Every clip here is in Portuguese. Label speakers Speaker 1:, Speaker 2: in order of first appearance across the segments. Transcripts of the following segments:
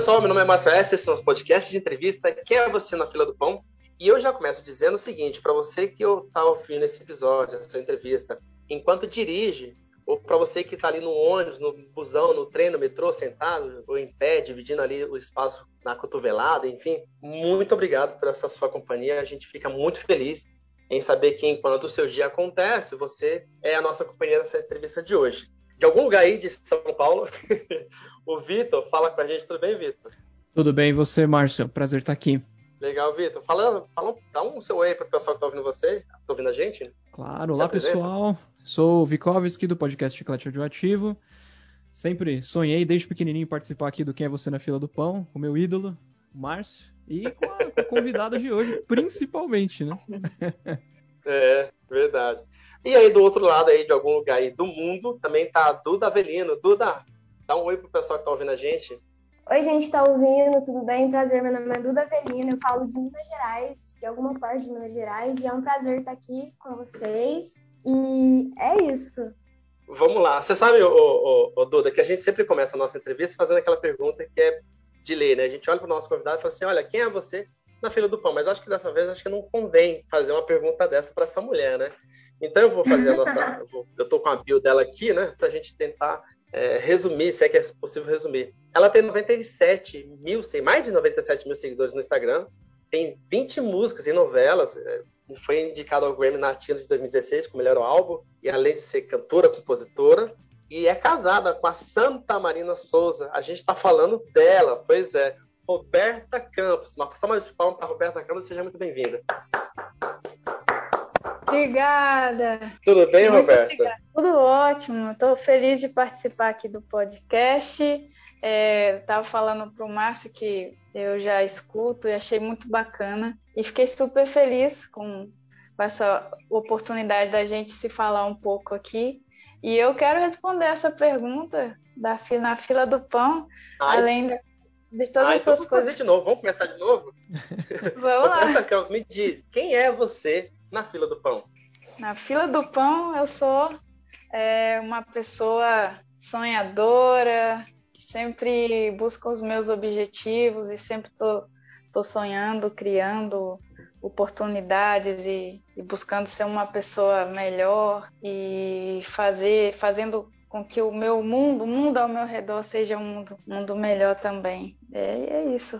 Speaker 1: pessoal, meu nome é Márcio S. Esses são os podcasts de entrevista. Quem é você na fila do pão? E eu já começo dizendo o seguinte: para você que está ouvindo esse episódio, essa entrevista, enquanto dirige, ou para você que está ali no ônibus, no busão, no trem, no metrô, sentado ou em pé, dividindo ali o espaço na cotovelada, enfim, muito obrigado por essa sua companhia. A gente fica muito feliz em saber que enquanto o seu dia acontece, você é a nossa companhia nessa entrevista de hoje. De algum lugar aí de São Paulo, o Vitor fala com a gente. Tudo bem, Vitor?
Speaker 2: Tudo bem, e você, Márcio? Prazer estar aqui.
Speaker 1: Legal, Vitor. Fala, fala, dá um seu oi para o pessoal que está ouvindo você, está ouvindo a gente.
Speaker 2: Claro, olá pessoal. Sou o Vikovski do podcast Chiclete Radioativo. Sempre sonhei desde pequenininho participar aqui do Quem é Você na Fila do Pão, com meu ídolo, o Márcio, e com a convidada de hoje, principalmente, né?
Speaker 1: É, verdade. E aí do outro lado aí, de algum lugar aí do mundo, também tá a Duda Avelino. Duda, dá um oi pro pessoal que tá ouvindo a gente.
Speaker 3: Oi, gente, tá ouvindo? Tudo bem? Prazer, meu nome é Duda Avelino, eu falo de Minas Gerais, de alguma parte de Minas Gerais, e é um prazer estar aqui com vocês. E é isso.
Speaker 1: Vamos lá. Você sabe, ô, ô, ô, Duda, que a gente sempre começa a nossa entrevista fazendo aquela pergunta que é de ler, né? A gente olha para o nosso convidado e fala assim: olha, quem é você na fila do pão? Mas acho que dessa vez acho que não convém fazer uma pergunta dessa para essa mulher, né? Então eu vou fazer a nossa. eu, vou, eu tô com a bio dela aqui, né? Para a gente tentar é, resumir, se é que é possível resumir. Ela tem 97 mil, mais de 97 mil seguidores no Instagram, tem 20 músicas e novelas, é, foi indicado ao Grammy Latino de 2016 como melhor álbum, e além de ser cantora, compositora, e é casada com a Santa Marina Souza. A gente está falando dela, pois é, Roberta Campos. Uma salva de palmas para Roberta Campos, seja muito bem-vinda.
Speaker 4: Obrigada.
Speaker 1: Tudo bem, muito Roberta? Obrigada.
Speaker 4: Tudo ótimo. Estou feliz de participar aqui do podcast. Estava é, falando para o Márcio que eu já escuto e achei muito bacana. E fiquei super feliz com, com essa oportunidade da gente se falar um pouco aqui. E eu quero responder essa pergunta da, na fila do pão, Ai. além de todas Ai,
Speaker 1: então
Speaker 4: essas coisas.
Speaker 1: Fazer de novo, vamos começar de novo?
Speaker 4: Vamos lá.
Speaker 1: Campos, me diz, quem é você na fila do pão?
Speaker 4: Na fila do pão, eu sou é, uma pessoa sonhadora, que sempre busca os meus objetivos e sempre estou tô, tô sonhando, criando oportunidades e, e, buscando ser uma pessoa melhor e fazer, fazendo com que o meu mundo, o mundo ao meu redor seja um mundo, mundo melhor também. É, é isso.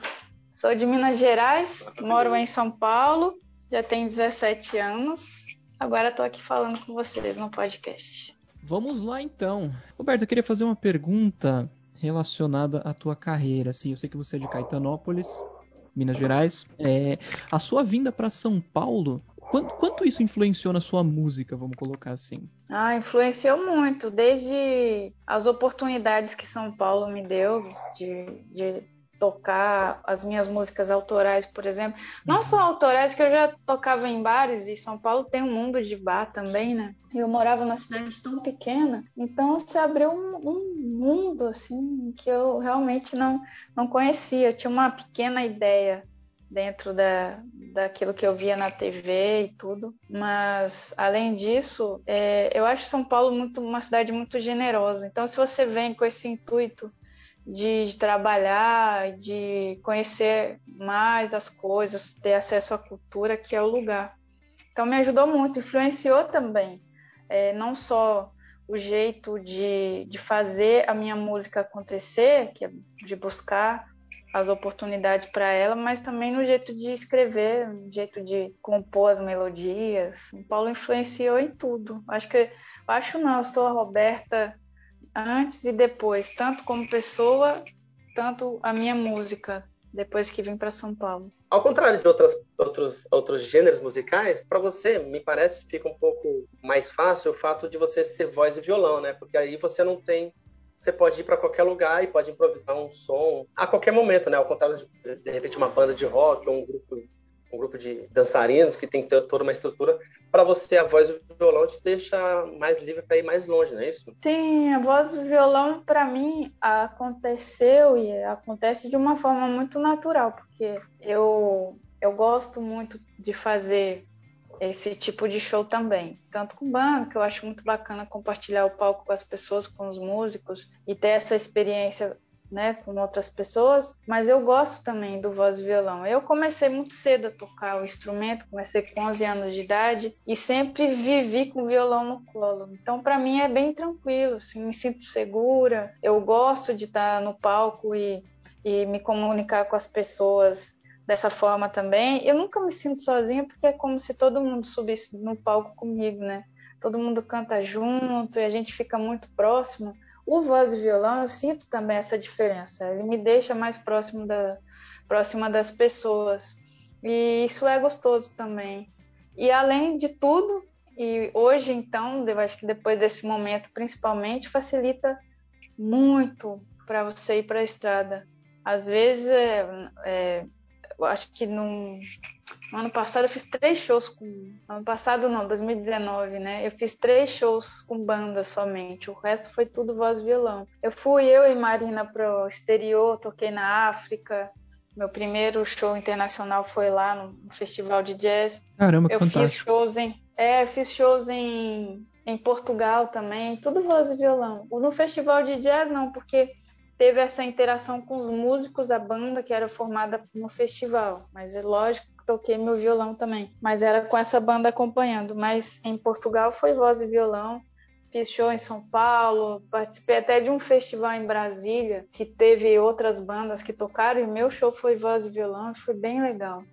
Speaker 4: Sou de Minas Gerais, moro em São Paulo, já tenho 17 anos. Agora estou aqui falando com vocês no podcast.
Speaker 2: Vamos lá então. Roberto, eu queria fazer uma pergunta relacionada à tua carreira. Assim, eu sei que você é de Caetanópolis, Minas Gerais. É, a sua vinda para São Paulo, quanto, quanto, isso influenciou na sua música, vamos colocar assim?
Speaker 4: Ah, influenciou muito, desde as oportunidades que São Paulo me deu de, de tocar as minhas músicas autorais, por exemplo. Não uhum. só autorais, que eu já tocava em bares, e São Paulo tem um mundo de bar também, né? Eu morava numa cidade tão pequena, então se abriu um, um mundo, assim, que eu realmente não, não conhecia. Eu tinha uma pequena ideia dentro da, daquilo que eu via na TV e tudo. Mas, além disso, é, eu acho São Paulo muito, uma cidade muito generosa. Então, se você vem com esse intuito de, trabalhar, de conhecer mais as coisas, ter acesso à cultura, que é o lugar. Então me ajudou muito, influenciou também, é, não só o jeito de, de fazer a minha música acontecer, que é de buscar as oportunidades para ela, mas também no jeito de escrever, no jeito de compor as melodias. O Paulo influenciou em tudo. Acho que, acho não, eu sou a Roberta antes e depois, tanto como pessoa, tanto a minha música, depois que vim para São Paulo.
Speaker 1: Ao contrário de outras, outros, outros gêneros musicais, para você, me parece, fica um pouco mais fácil o fato de você ser voz e violão, né? Porque aí você não tem. Você pode ir para qualquer lugar e pode improvisar um som a qualquer momento, né? Ao contrário de, de repente, uma banda de rock ou um grupo um grupo de dançarinos que tem ter toda uma estrutura para você a voz do violão te deixa mais livre para ir mais longe, não é isso?
Speaker 4: Sim, a voz do violão para mim aconteceu e acontece de uma forma muito natural, porque eu eu gosto muito de fazer esse tipo de show também, tanto com banda, que eu acho muito bacana compartilhar o palco com as pessoas, com os músicos e ter essa experiência né, com outras pessoas, mas eu gosto também do voz e violão. Eu comecei muito cedo a tocar o instrumento, comecei com 11 anos de idade e sempre vivi com o violão no colo. Então, para mim é bem tranquilo, assim, me sinto segura. Eu gosto de estar no palco e, e me comunicar com as pessoas dessa forma também. Eu nunca me sinto sozinha porque é como se todo mundo subisse no palco comigo, né? Todo mundo canta junto e a gente fica muito próximo. O voz e violão, eu sinto também essa diferença. Ele me deixa mais próximo da, próxima das pessoas. E isso é gostoso também. E além de tudo, e hoje então, eu acho que depois desse momento principalmente, facilita muito para você ir para a estrada. Às vezes, é, é, eu acho que no, ano passado eu fiz três shows com. Ano passado não, 2019, né? Eu fiz três shows com banda somente. O resto foi tudo voz e violão. Eu fui eu e Marina pro exterior, toquei na África. Meu primeiro show internacional foi lá no, festival de jazz.
Speaker 2: Caramba, que
Speaker 4: eu
Speaker 2: fantástico.
Speaker 4: fiz shows em. É, fiz shows em, em Portugal também, tudo voz e violão. No festival de jazz não, porque teve essa interação com os músicos da banda que era formada no festival. Mas é lógico toquei meu violão também. Mas era com essa banda acompanhando. Mas em Portugal foi voz e violão. Fiz show em São Paulo, participei até de um festival em Brasília, que teve outras bandas que tocaram, e meu show foi voz e violão, foi bem legal.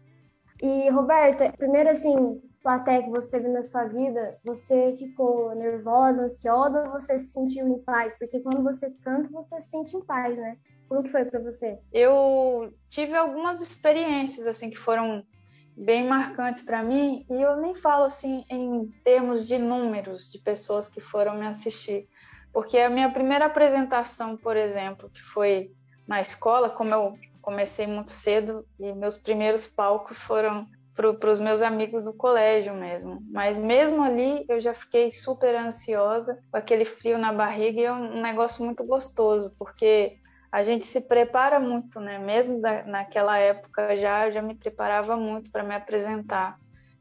Speaker 3: E, Roberta, primeiro assim, plateia que você teve na sua vida, você ficou nervosa, ansiosa ou você se sentiu em paz? Porque quando você canta, você se sente em paz, né? Como que foi para você?
Speaker 4: Eu tive algumas experiências assim que foram bem marcantes para mim e eu nem falo assim em termos de números de pessoas que foram me assistir, porque a minha primeira apresentação, por exemplo, que foi na escola, como eu comecei muito cedo e meus primeiros palcos foram para os meus amigos do colégio mesmo. Mas mesmo ali eu já fiquei super ansiosa, com aquele frio na barriga e é um negócio muito gostoso, porque a gente se prepara muito, né? Mesmo da, naquela época já eu já me preparava muito para me apresentar.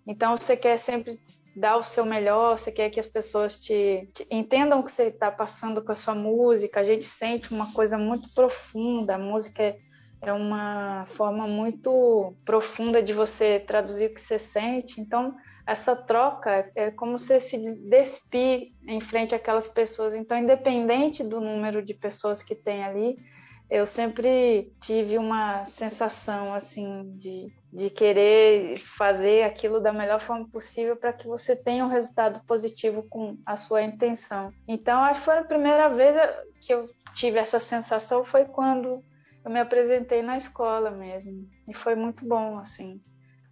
Speaker 4: Então você quer sempre dar o seu melhor, você quer que as pessoas te, te entendam o que você está passando com a sua música. A gente sente uma coisa muito profunda. A música é é uma forma muito profunda de você traduzir o que você sente. Então, essa troca é como você se despir em frente àquelas pessoas. Então, independente do número de pessoas que tem ali, eu sempre tive uma sensação assim de, de querer fazer aquilo da melhor forma possível para que você tenha um resultado positivo com a sua intenção. Então, acho que foi a primeira vez que eu tive essa sensação foi quando eu me apresentei na escola mesmo. E foi muito bom, assim.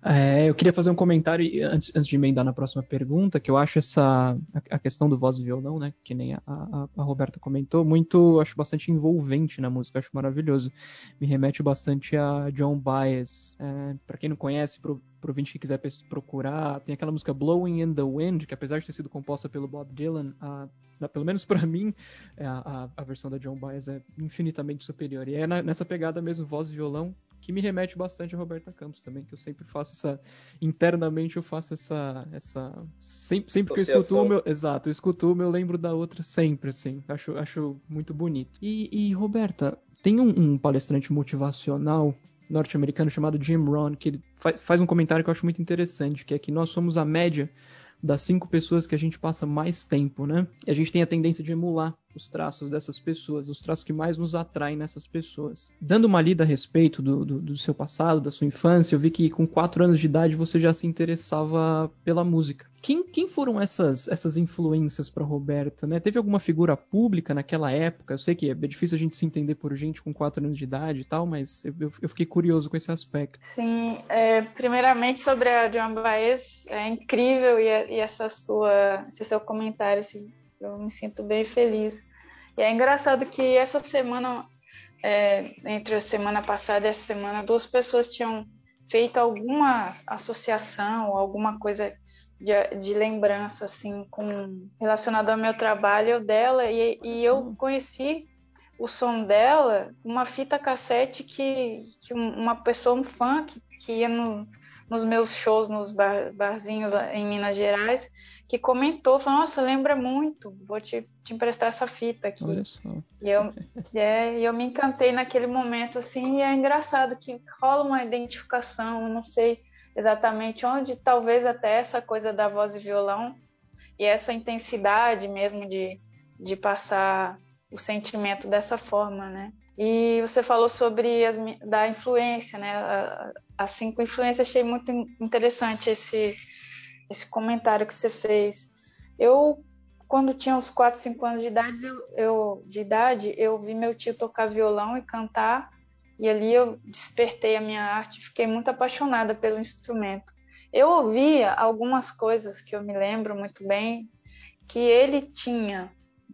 Speaker 2: É, eu queria fazer um comentário antes, antes de emendar na próxima pergunta, que eu acho essa a, a questão do voz e violão, né, que nem a, a, a, Roberta comentou, muito, acho bastante envolvente na música, acho maravilhoso. Me remete bastante a John Baez. É, para quem não conhece, pro, pro ouvinte que quiser procurar, tem aquela música Blowing in the Wind, que apesar de ter sido composta pelo Bob Dylan, a, pelo menos para mim, é, a, a, versão da John Baez é infinitamente superior. E é na, nessa pegada mesmo, voz e violão, que me remete bastante a Roberta Campos também, que eu sempre faço essa internamente eu faço essa essa sempre, sempre que eu escuto o meu, exato, eu escuto uma eu lembro da outra sempre assim. Acho acho muito bonito. E, e Roberta, tem um, um palestrante motivacional norte-americano chamado Jim Rohn, que ele faz um comentário que eu acho muito interessante, que é que nós somos a média das cinco pessoas que a gente passa mais tempo, né? E a gente tem a tendência de emular os traços dessas pessoas, os traços que mais nos atraem nessas pessoas. Dando uma lida a respeito do, do, do, seu passado, da sua infância, eu vi que com 4 anos de idade você já se interessava pela música. Quem, quem foram essas, essas influências para Roberta? Né? Teve alguma figura pública naquela época? Eu sei que é difícil a gente se entender por gente com 4 anos de idade e tal, mas eu, eu fiquei curioso com esse aspecto.
Speaker 4: Sim, é, primeiramente sobre a Joan Baez, é incrível e, e essa sua, esse seu comentário, esse eu me sinto bem feliz. E é engraçado que essa semana, é, entre a semana passada e essa semana, duas pessoas tinham feito alguma associação, alguma coisa de, de lembrança, assim, com relacionado ao meu trabalho dela, e, e eu conheci o som dela, uma fita cassete que, que uma pessoa, um fã que, que ia no, nos meus shows nos bar, barzinhos em Minas Gerais, que comentou, falou, nossa, lembra muito, vou te, te emprestar essa fita aqui.
Speaker 2: Olha só.
Speaker 4: E eu, é, eu me encantei naquele momento, assim, e é engraçado que rola uma identificação, não sei exatamente onde, talvez até essa coisa da voz e violão, e essa intensidade mesmo de, de passar o sentimento dessa forma, né? E você falou sobre as, da influência, né? As cinco influências, achei muito interessante esse, esse comentário que você fez. Eu, quando tinha uns 4, 5 anos de idade, eu, eu, de idade, eu vi meu tio tocar violão e cantar, e ali eu despertei a minha arte, fiquei muito apaixonada pelo instrumento. Eu ouvia algumas coisas que eu me lembro muito bem, que ele tinha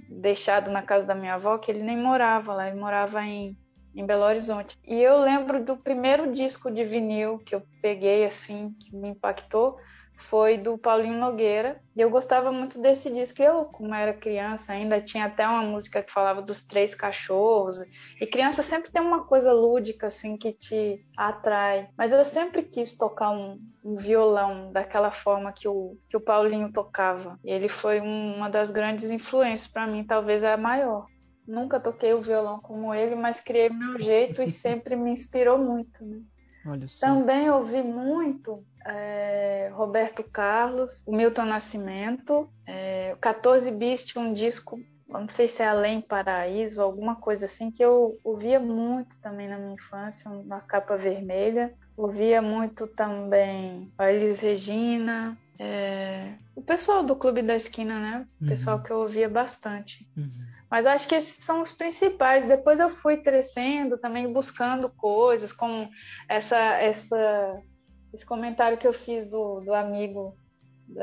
Speaker 4: deixado na casa da minha avó, que ele nem morava lá, ele morava em, em Belo Horizonte. E eu lembro do primeiro disco de vinil que eu peguei, assim, que me impactou, foi do Paulinho Nogueira. E eu gostava muito desse disco. Eu, como era criança, ainda tinha até uma música que falava dos três cachorros. E criança sempre tem uma coisa lúdica, assim, que te atrai. Mas eu sempre quis tocar um, um violão daquela forma que o, que o Paulinho tocava. E ele foi um, uma das grandes influências para mim, talvez a maior. Nunca toquei o violão como ele, mas criei meu jeito e sempre me inspirou muito. Né? Também ouvi muito é, Roberto Carlos, o Milton Nascimento, é, 14 Bis tinha um disco, não sei se é Além Paraíso, alguma coisa assim, que eu ouvia muito também na minha infância, uma capa vermelha. Ouvia muito também a Elis Regina, é, o pessoal do Clube da Esquina, né? O pessoal uhum. que eu ouvia bastante. Uhum. Mas acho que esses são os principais. Depois eu fui crescendo também, buscando coisas, como essa, essa, esse comentário que eu fiz do, do amigo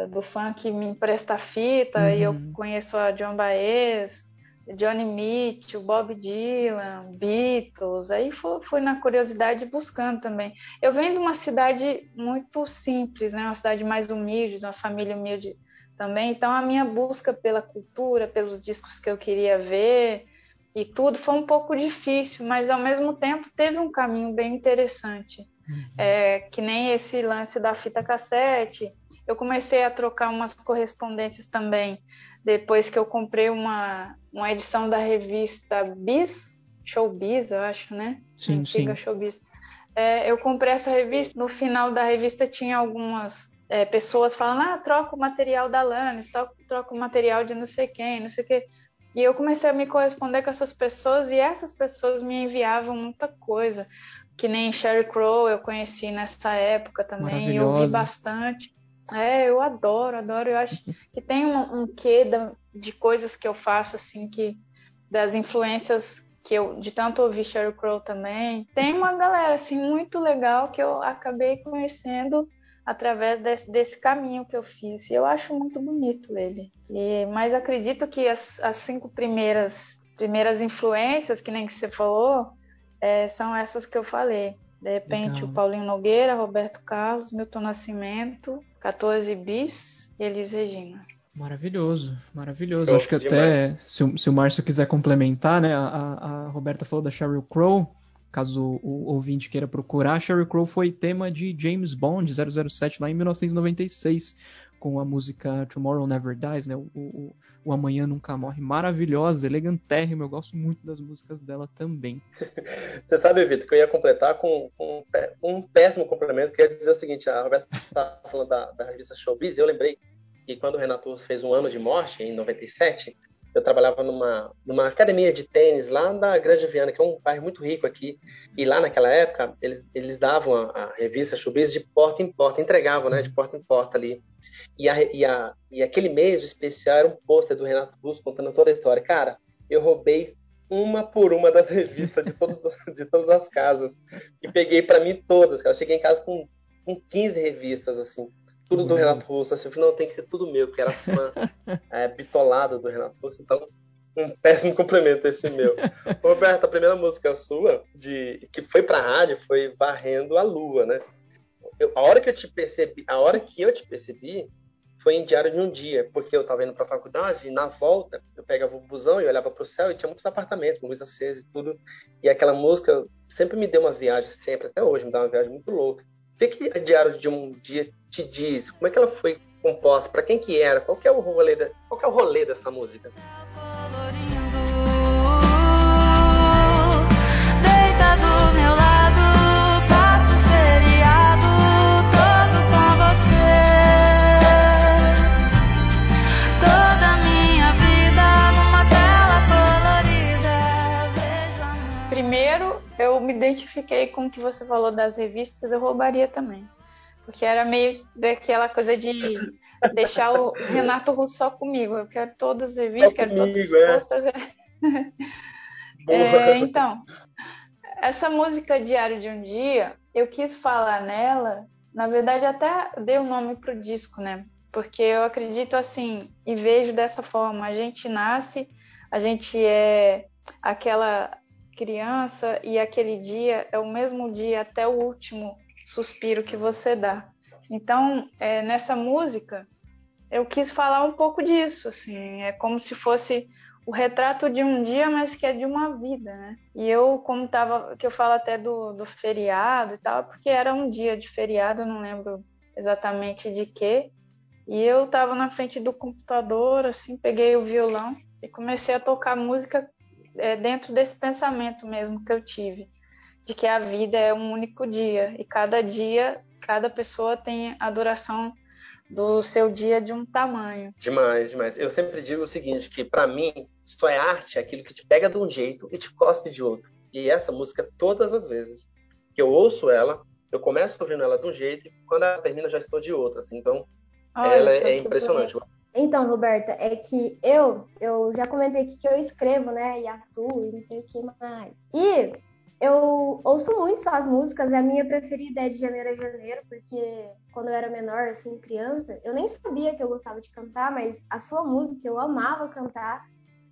Speaker 4: do fã que me empresta fita, uhum. e eu uhum. conheço a John Baez, Johnny Mitchell, Bob Dylan, Beatles, aí fui, fui, na curiosidade buscando também. Eu venho de uma cidade muito simples, né? uma cidade mais humilde, de uma família humilde também. Então a minha busca pela cultura, pelos discos que eu queria ver e tudo foi um pouco difícil, mas ao mesmo tempo teve um caminho bem interessante. Uhum. É, que nem esse lance da fita cassete. Eu comecei a trocar umas correspondências também depois que eu comprei uma, uma edição da revista Bis, Showbiz, eu acho, né?
Speaker 2: Sim, Antiga sim.
Speaker 4: Showbiz. É, eu comprei essa revista, no final da revista tinha algumas é, pessoas falando, ah, troca o material da Lannis, troca, o material de não sei quem, não sei o quê. E eu comecei a me corresponder com essas pessoas e essas pessoas me enviavam muita coisa. Que nem Sherry Crow eu conheci nessa época também, eu vi bastante. É, eu adoro, adoro. Eu acho que tem um, um quê de coisas que eu faço, assim, que das influências que eu de tanto ouvir Sheryl Crow também. Tem uma galera assim muito legal que eu acabei conhecendo através desse, desse, caminho que eu fiz. E eu acho muito bonito ele. E, mas acredito que as, as, cinco primeiras, primeiras influências, que nem que você falou, é, são essas que eu falei. De repente, Legal. o Paulinho Nogueira, Roberto Carlos, Milton Nascimento, 14 Bis e Elis Regina.
Speaker 2: Maravilhoso, maravilhoso. Acho que até, se o, se o Márcio quiser complementar, né? A, a Roberta falou da Sheryl Crow, caso o, ouvinte queira procurar, Sheryl Crow foi tema de James Bond 007 lá em 1996, com a música Tomorrow Never Dies, né? O, o, o Amanhã Nunca Morre. Maravilhosa, elegantérrima, eu gosto muito das músicas dela também.
Speaker 1: Você sabe, Vitor, que eu ia completar com, com um péssimo complemento, que ia dizer o seguinte, a Roberta estava falando da, da revista Showbiz, e eu lembrei que quando o Renato fez um ano de morte, em 97, eu trabalhava numa, numa academia de tênis lá da Grande Viana, que é um bairro muito rico aqui. E lá naquela época, eles, eles davam a, a revista Showbiz de porta em porta, entregavam, né, de porta em porta ali. E, a, e, a, e aquele mês especial era um pôster do Renato Russo contando toda a história. Cara, eu roubei uma por uma das revistas de, todos, de todas as casas e peguei para mim todas. Cara. Eu cheguei em casa com, com 15 revistas, assim tudo do Renato Russo. Assim, não, tem que ser tudo meu, porque era fã é, bitolado do Renato Russo, então um péssimo complemento esse meu. Roberto, a primeira música sua, de, que foi pra rádio, foi Varrendo a Lua, né? Eu, a hora que eu te percebi, a hora que eu te percebi foi em Diário de um Dia, porque eu estava indo para a faculdade e na volta eu pegava o busão e olhava para o céu e tinha muitos apartamentos com luz acesa e tudo. E aquela música sempre me deu uma viagem, sempre, até hoje, me dá uma viagem muito louca. O que, que a Diário de um Dia te diz? Como é que ela foi composta? Para quem que era? Qual que é o rolê, da, qual que é o rolê dessa música?
Speaker 4: Identifiquei com o que você falou das revistas, eu roubaria também. Porque era meio daquela coisa de deixar o Renato Russo só comigo. Eu quero todas as revistas, quero todas as é. postas. É, então, essa música Diário de um Dia, eu quis falar nela, na verdade até dei o um nome pro disco, né? Porque eu acredito assim e vejo dessa forma, a gente nasce, a gente é aquela criança e aquele dia é o mesmo dia até o último suspiro que você dá. Então, é, nessa música, eu quis falar um pouco disso, assim, é como se fosse o retrato de um dia, mas que é de uma vida, né? E eu, como tava, que eu falo até do, do feriado e tal, porque era um dia de feriado, não lembro exatamente de quê, e eu tava na frente do computador, assim, peguei o violão e comecei a tocar música é, dentro desse pensamento mesmo que eu tive, de que a vida é um único dia e cada dia, cada pessoa tem a duração do seu dia de um tamanho.
Speaker 1: Demais, demais. Eu sempre digo o seguinte, que para mim, só é arte aquilo que te pega de um jeito e te cospe de outro. E essa música, todas as vezes que eu ouço ela, eu começo ouvindo ela de um jeito e quando ela termina, já estou de outro. Assim. Então, Olha, ela é impressionante. Bonito.
Speaker 3: Então, Roberta, é que eu, eu já comentei aqui que eu escrevo, né, e atuo e não sei o que mais. E eu ouço muito suas músicas, a minha preferida é de Janeiro a Janeiro, porque quando eu era menor, assim, criança, eu nem sabia que eu gostava de cantar, mas a sua música eu amava cantar.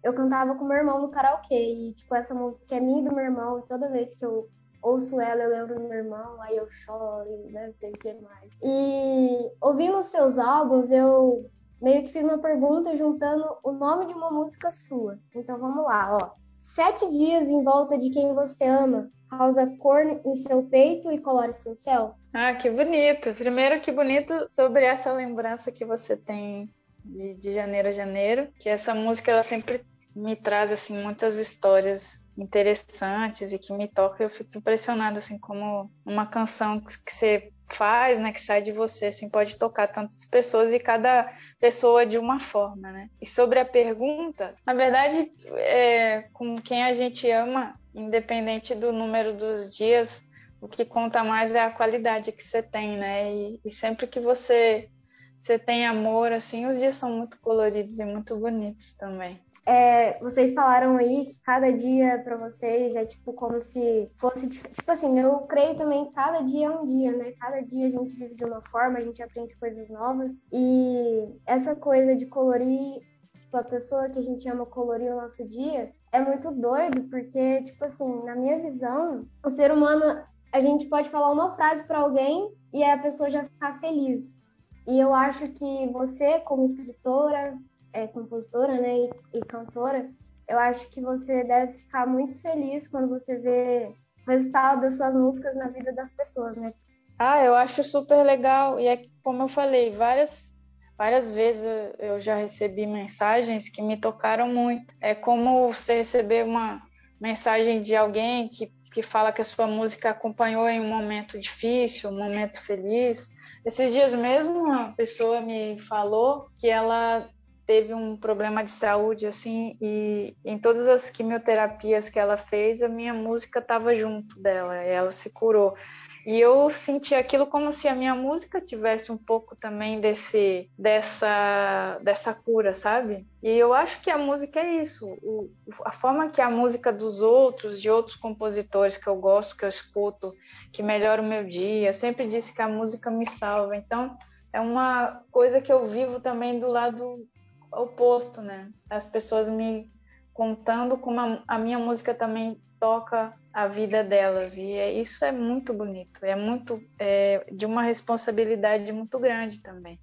Speaker 3: Eu cantava com meu irmão no karaokê, e, tipo, essa música é minha e do meu irmão, e toda vez que eu ouço ela, eu lembro do meu irmão, aí eu choro, né, não sei o que mais. E ouvindo os seus álbuns, eu meio que fiz uma pergunta juntando o nome de uma música sua. Então vamos lá, ó. Sete dias em volta de quem você ama, causa cor em seu peito e colore seu céu.
Speaker 4: Ah, que bonito. Primeiro, que bonito sobre essa lembrança que você tem de, de janeiro a janeiro, que essa música ela sempre me traz assim muitas histórias interessantes e que me tocam. Eu fico impressionada assim como uma canção que você faz, né, que sai de você, assim, pode tocar tantas pessoas e cada pessoa de uma forma, né? E sobre a pergunta, na verdade, é, com quem a gente ama, independente do número dos dias, o que conta mais é a qualidade que você tem, né? E, e sempre que você você tem amor, assim, os dias são muito coloridos e muito bonitos também.
Speaker 3: É, vocês falaram aí que cada dia para vocês é tipo como se fosse tipo assim, eu creio também que cada dia é um dia, né? Cada dia a gente vive de uma forma, a gente aprende coisas novas e essa coisa de colorir tipo, a pessoa que a gente ama colorir o nosso dia é muito doido porque tipo assim, na minha visão, o ser humano a gente pode falar uma frase para alguém e a pessoa já ficar feliz. E eu acho que você, como escritora, é compositora né, e, e cantora, eu acho que você deve ficar muito feliz quando você vê o resultado das suas músicas na vida das pessoas, né?
Speaker 4: Ah, eu acho super legal. E é como eu falei, várias, várias vezes eu já recebi mensagens que me tocaram muito. É como você receber uma mensagem de alguém que, que fala que a sua música acompanhou em um momento difícil, um momento feliz. Esses dias mesmo uma pessoa me falou que ela teve um problema de saúde assim e em todas as quimioterapias que ela fez a minha música estava junto dela e ela se curou. E eu senti aquilo como se a minha música tivesse um pouco também desse dessa dessa cura sabe? E eu acho que a música é isso o, a forma que a música dos outros de outros compositores que eu gosto que eu escuto que melhora o meu dia eu sempre disse que a música me salva. Então é uma coisa que eu vivo também do lado oposto, né? As pessoas me contando como a, a minha música também toca a vida delas e é, isso é muito bonito, é muito é, de uma responsabilidade muito grande também.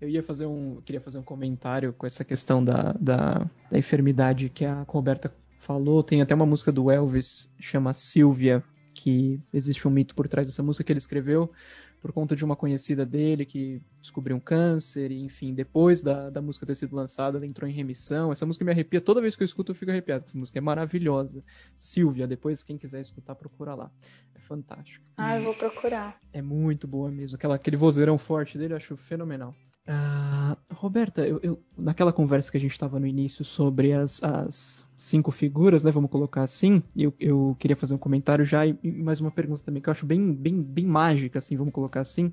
Speaker 2: Eu ia fazer um, queria fazer um comentário com essa questão da, da, da enfermidade que a Roberta falou. Tem até uma música do Elvis chama Silvia, que existe um mito por trás dessa música que ele escreveu por conta de uma conhecida dele que descobriu um câncer, e enfim, depois da, da música ter sido lançada, ela entrou em remissão. Essa música me arrepia, toda vez que eu escuto eu fico arrepiado. Essa música é maravilhosa. Silvia, depois quem quiser escutar, procura lá. É fantástico.
Speaker 4: Ah, eu vou procurar.
Speaker 2: É muito boa mesmo. Aquela, aquele vozeirão forte dele eu acho fenomenal. Uh, Roberta, eu, eu, naquela conversa que a gente estava no início sobre as, as, cinco figuras, né, vamos colocar assim, eu, eu queria fazer um comentário já e, e, mais uma pergunta também que eu acho bem, bem, bem mágica, assim, vamos colocar assim,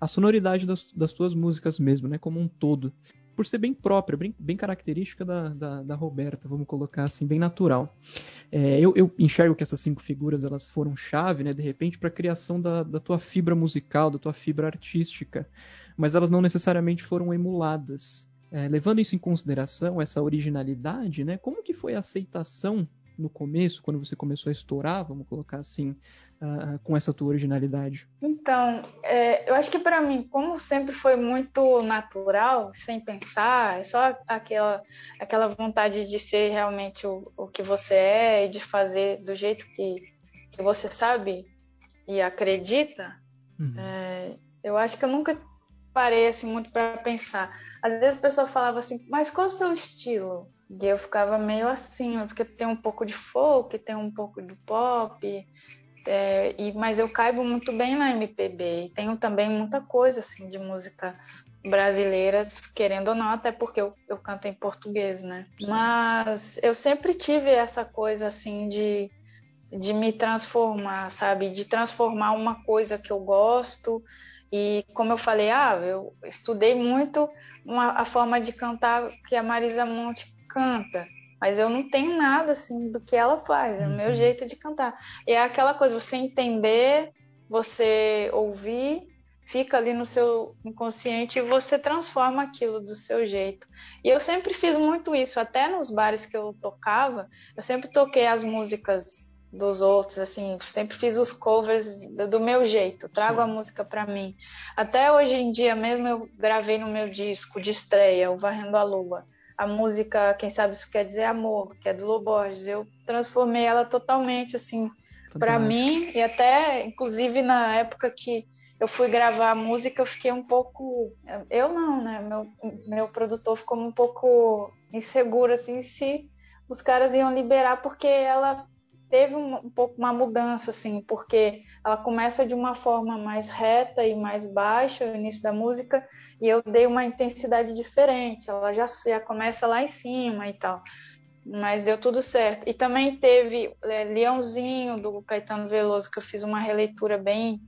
Speaker 2: a sonoridade das, das tuas músicas mesmo, né, como um todo, por ser bem própria, bem, bem característica da, da, da, Roberta, vamos colocar assim, bem natural. É, eu, eu, enxergo que essas cinco figuras elas foram chave, né, de repente, para a criação da, da tua fibra musical, da tua fibra artística mas elas não necessariamente foram emuladas. É, levando isso em consideração, essa originalidade, né? Como que foi a aceitação no começo, quando você começou a estourar, vamos colocar assim, uh, com essa tua originalidade?
Speaker 4: Então, é, eu acho que para mim, como sempre foi muito natural, sem pensar, é só aquela, aquela vontade de ser realmente o, o que você é e de fazer do jeito que, que você sabe e acredita, uhum. é, eu acho que eu nunca parei assim muito para pensar. Às vezes a pessoa falava assim, mas qual é o seu estilo? E eu ficava meio assim, porque tem um pouco de folk, tem um pouco de pop, é, e, mas eu caibo muito bem na MPB e tenho também muita coisa assim de música brasileira, querendo ou não, até porque eu, eu canto em português, né? Sim. Mas eu sempre tive essa coisa assim de, de me transformar, sabe? De transformar uma coisa que eu gosto e como eu falei, ah, eu estudei muito uma, a forma de cantar que a Marisa Monte canta, mas eu não tenho nada assim do que ela faz, é o meu uhum. jeito de cantar. E é aquela coisa, você entender, você ouvir, fica ali no seu inconsciente e você transforma aquilo do seu jeito. E eu sempre fiz muito isso, até nos bares que eu tocava, eu sempre toquei as músicas dos outros, assim, sempre fiz os covers do meu jeito, trago Sim. a música para mim. Até hoje em dia mesmo eu gravei no meu disco de estreia, o Varrendo a Lua, a música Quem Sabe Isso Quer Dizer Amor, que é do Loborges. Eu transformei ela totalmente, assim, para mim, e até, inclusive, na época que eu fui gravar a música, eu fiquei um pouco. Eu não, né? Meu, meu produtor ficou um pouco inseguro, assim, se os caras iam liberar, porque ela teve um, um, pouco uma mudança, assim, porque ela começa de uma forma mais reta e mais baixa, o início da música, e eu dei uma intensidade diferente, ela já, já começa lá em cima e tal. Mas deu tudo certo. E também teve é, Leãozinho, do Caetano Veloso, que eu fiz uma releitura bem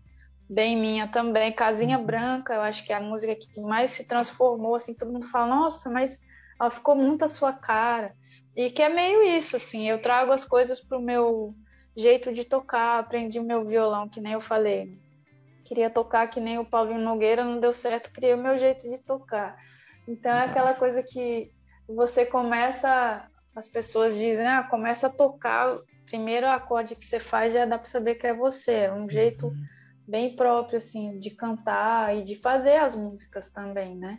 Speaker 4: bem minha também. Casinha uhum. Branca, eu acho que é a música que mais se transformou, assim, todo mundo fala, nossa, mas ela ficou muito a sua cara. E que é meio isso, assim, eu trago as coisas pro meu jeito de tocar, aprendi o meu violão, que nem eu falei. Queria tocar que nem o Paulinho Nogueira, não deu certo, criei o meu jeito de tocar. Então é aquela coisa que você começa, as pessoas dizem, ah, começa a tocar, primeiro acorde que você faz já dá para saber que é você, é um jeito uhum. bem próprio, assim, de cantar e de fazer as músicas também, né?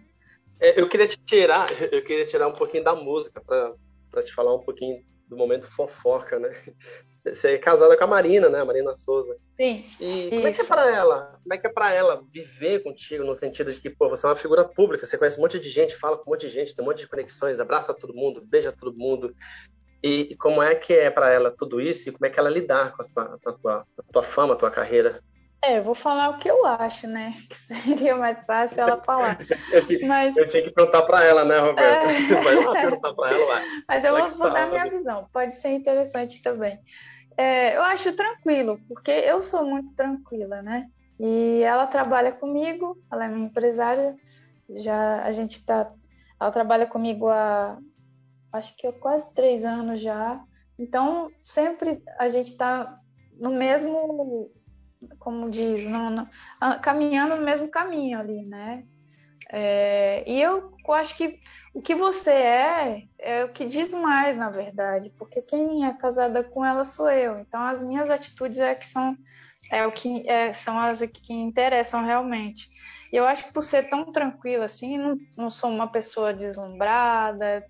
Speaker 1: É, eu queria te tirar, eu queria tirar um pouquinho da música para para te falar um pouquinho do momento fofoca, né? Você é casada com a Marina, né? A Marina Souza.
Speaker 4: Sim.
Speaker 1: E isso. como é que é para ela? Como é que é para ela viver contigo no sentido de que, pô, você é uma figura pública, você conhece um monte de gente, fala com um monte de gente, tem um monte de conexões, abraça todo mundo, beija todo mundo. E, como é que é para ela tudo isso e como é que ela lidar com a tua, a tua, a tua fama, a tua carreira?
Speaker 4: É, vou falar o que eu acho, né? Que seria mais fácil ela falar.
Speaker 1: eu, tinha, Mas... eu tinha que perguntar para ela, né, Roberta? É... Vai lá perguntar para ela, vai.
Speaker 4: Mas eu Como vou é dar a minha visão. Pode ser interessante também. É, eu acho tranquilo, porque eu sou muito tranquila, né? E ela trabalha comigo, ela é minha empresária. Já a gente tá. Ela trabalha comigo há acho que há quase três anos já. Então sempre a gente está no mesmo como diz, não, não, caminhando no mesmo caminho ali, né? É, e eu acho que o que você é é o que diz mais, na verdade, porque quem é casada com ela sou eu. Então as minhas atitudes é que são é o que é, são as que interessam realmente. E eu acho que por ser tão tranquila assim, não, não sou uma pessoa deslumbrada,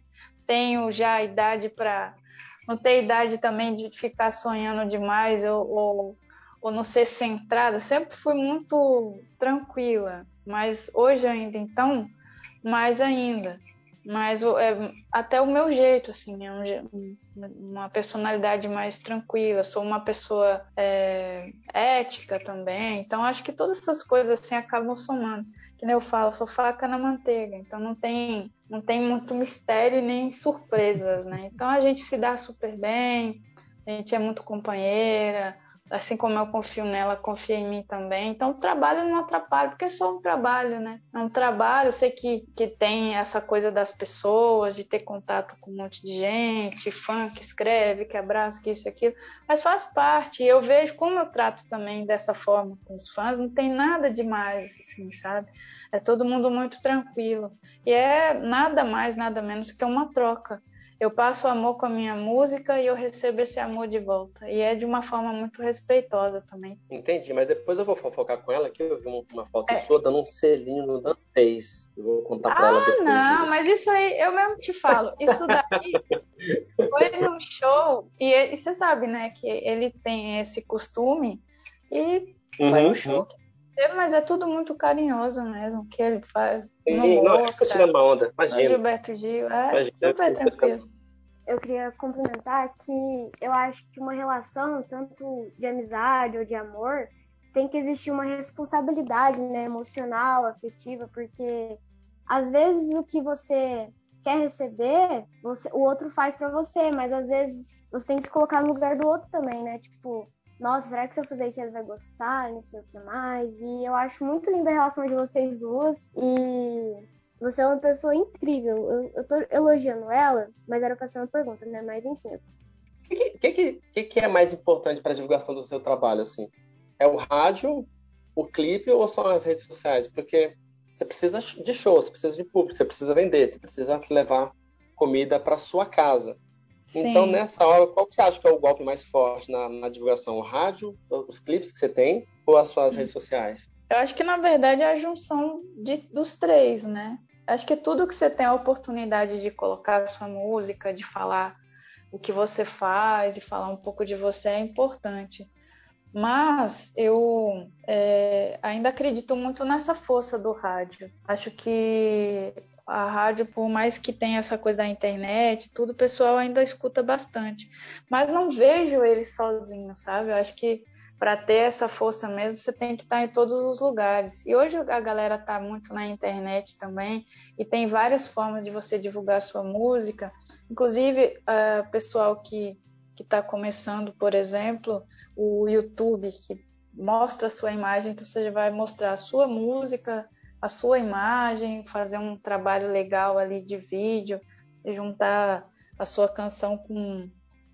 Speaker 4: tenho já a idade para não ter idade também de ficar sonhando demais ou, ou ou no ser centrada, sempre fui muito tranquila, mas hoje ainda, então, mais ainda. Mas é, até o meu jeito, assim, é um, uma personalidade mais tranquila, sou uma pessoa é, ética também, então acho que todas essas coisas assim acabam somando. Que nem eu falo, sou faca na manteiga, então não tem, não tem muito mistério nem surpresas, né? Então a gente se dá super bem, a gente é muito companheira, assim como eu confio nela, confia em mim também. Então, o trabalho não atrapalha, porque é só um trabalho, né? É um trabalho, eu sei que, que tem essa coisa das pessoas, de ter contato com um monte de gente, fã que escreve, que abraça, que isso e aquilo, mas faz parte. Eu vejo como eu trato também dessa forma com os fãs, não tem nada demais, assim, sabe? É todo mundo muito tranquilo. E é nada mais, nada menos que uma troca eu passo amor com a minha música e eu recebo esse amor de volta. E é de uma forma muito respeitosa também.
Speaker 1: Entendi, mas depois eu vou fofocar com ela que eu vi uma foto é. sua dando um selinho no Dantez. Eu vou contar pra
Speaker 4: ah,
Speaker 1: ela depois.
Speaker 4: Não, mas isso aí, eu mesmo te falo. Isso daí foi num show, e, e, você sabe, né, que ele tem esse costume, e uhum, foi um show que mas é tudo muito carinhoso mesmo, que ele faz.
Speaker 1: Sim, não, não é tirando uma onda, imagina.
Speaker 4: Gilberto Gil, é imagina, super tranquilo.
Speaker 3: Eu queria complementar que eu acho que uma relação, tanto de amizade ou de amor, tem que existir uma responsabilidade né, emocional, afetiva, porque às vezes o que você quer receber, você, o outro faz para você, mas às vezes você tem que se colocar no lugar do outro também, né? Tipo, nossa, será que se eu fizer isso ele vai gostar? Não sei o que mais. E eu acho muito linda a relação de vocês duas. E você é uma pessoa incrível. Eu, eu tô elogiando ela, mas era pra ser uma pergunta, né? Mas enfim.
Speaker 1: O que, que, que, que, é mais importante para a divulgação do seu trabalho, assim? É o rádio, o clipe ou são as redes sociais? Porque você precisa de show, você precisa de público, você precisa vender, você precisa levar comida para sua casa. Então, nessa hora, qual que você acha que é o golpe mais forte na, na divulgação? O rádio, os clipes que você tem ou as suas redes sociais?
Speaker 4: Eu acho que, na verdade, é a junção de, dos três, né? Acho que tudo que você tem a oportunidade de colocar a sua música, de falar o que você faz e falar um pouco de você é importante. Mas eu é, ainda acredito muito nessa força do rádio. Acho que a rádio, por mais que tenha essa coisa da internet, tudo, o pessoal ainda escuta bastante. Mas não vejo ele sozinho, sabe? Eu acho que para ter essa força mesmo, você tem que estar em todos os lugares. E hoje a galera está muito na internet também, e tem várias formas de você divulgar sua música. Inclusive, uh, pessoal que está começando, por exemplo, o YouTube, que mostra a sua imagem, então você vai mostrar a sua música, a sua imagem, fazer um trabalho legal ali de vídeo, juntar a sua canção com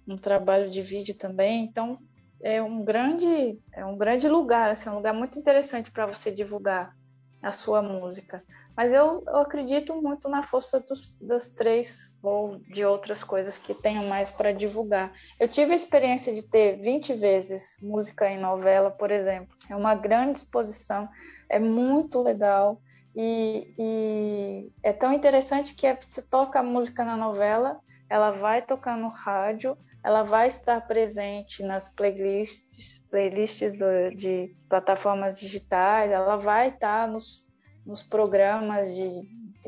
Speaker 4: um trabalho de vídeo também. Então é um grande é um grande lugar, assim, um lugar muito interessante para você divulgar a sua música. Mas eu, eu acredito muito na força dos, dos três ou de outras coisas que tenham mais para divulgar. Eu tive a experiência de ter 20 vezes música em novela, por exemplo. É uma grande exposição é muito legal e, e é tão interessante que é, você toca a música na novela, ela vai tocar no rádio, ela vai estar presente nas playlists, playlists do, de plataformas digitais, ela vai estar nos, nos programas de,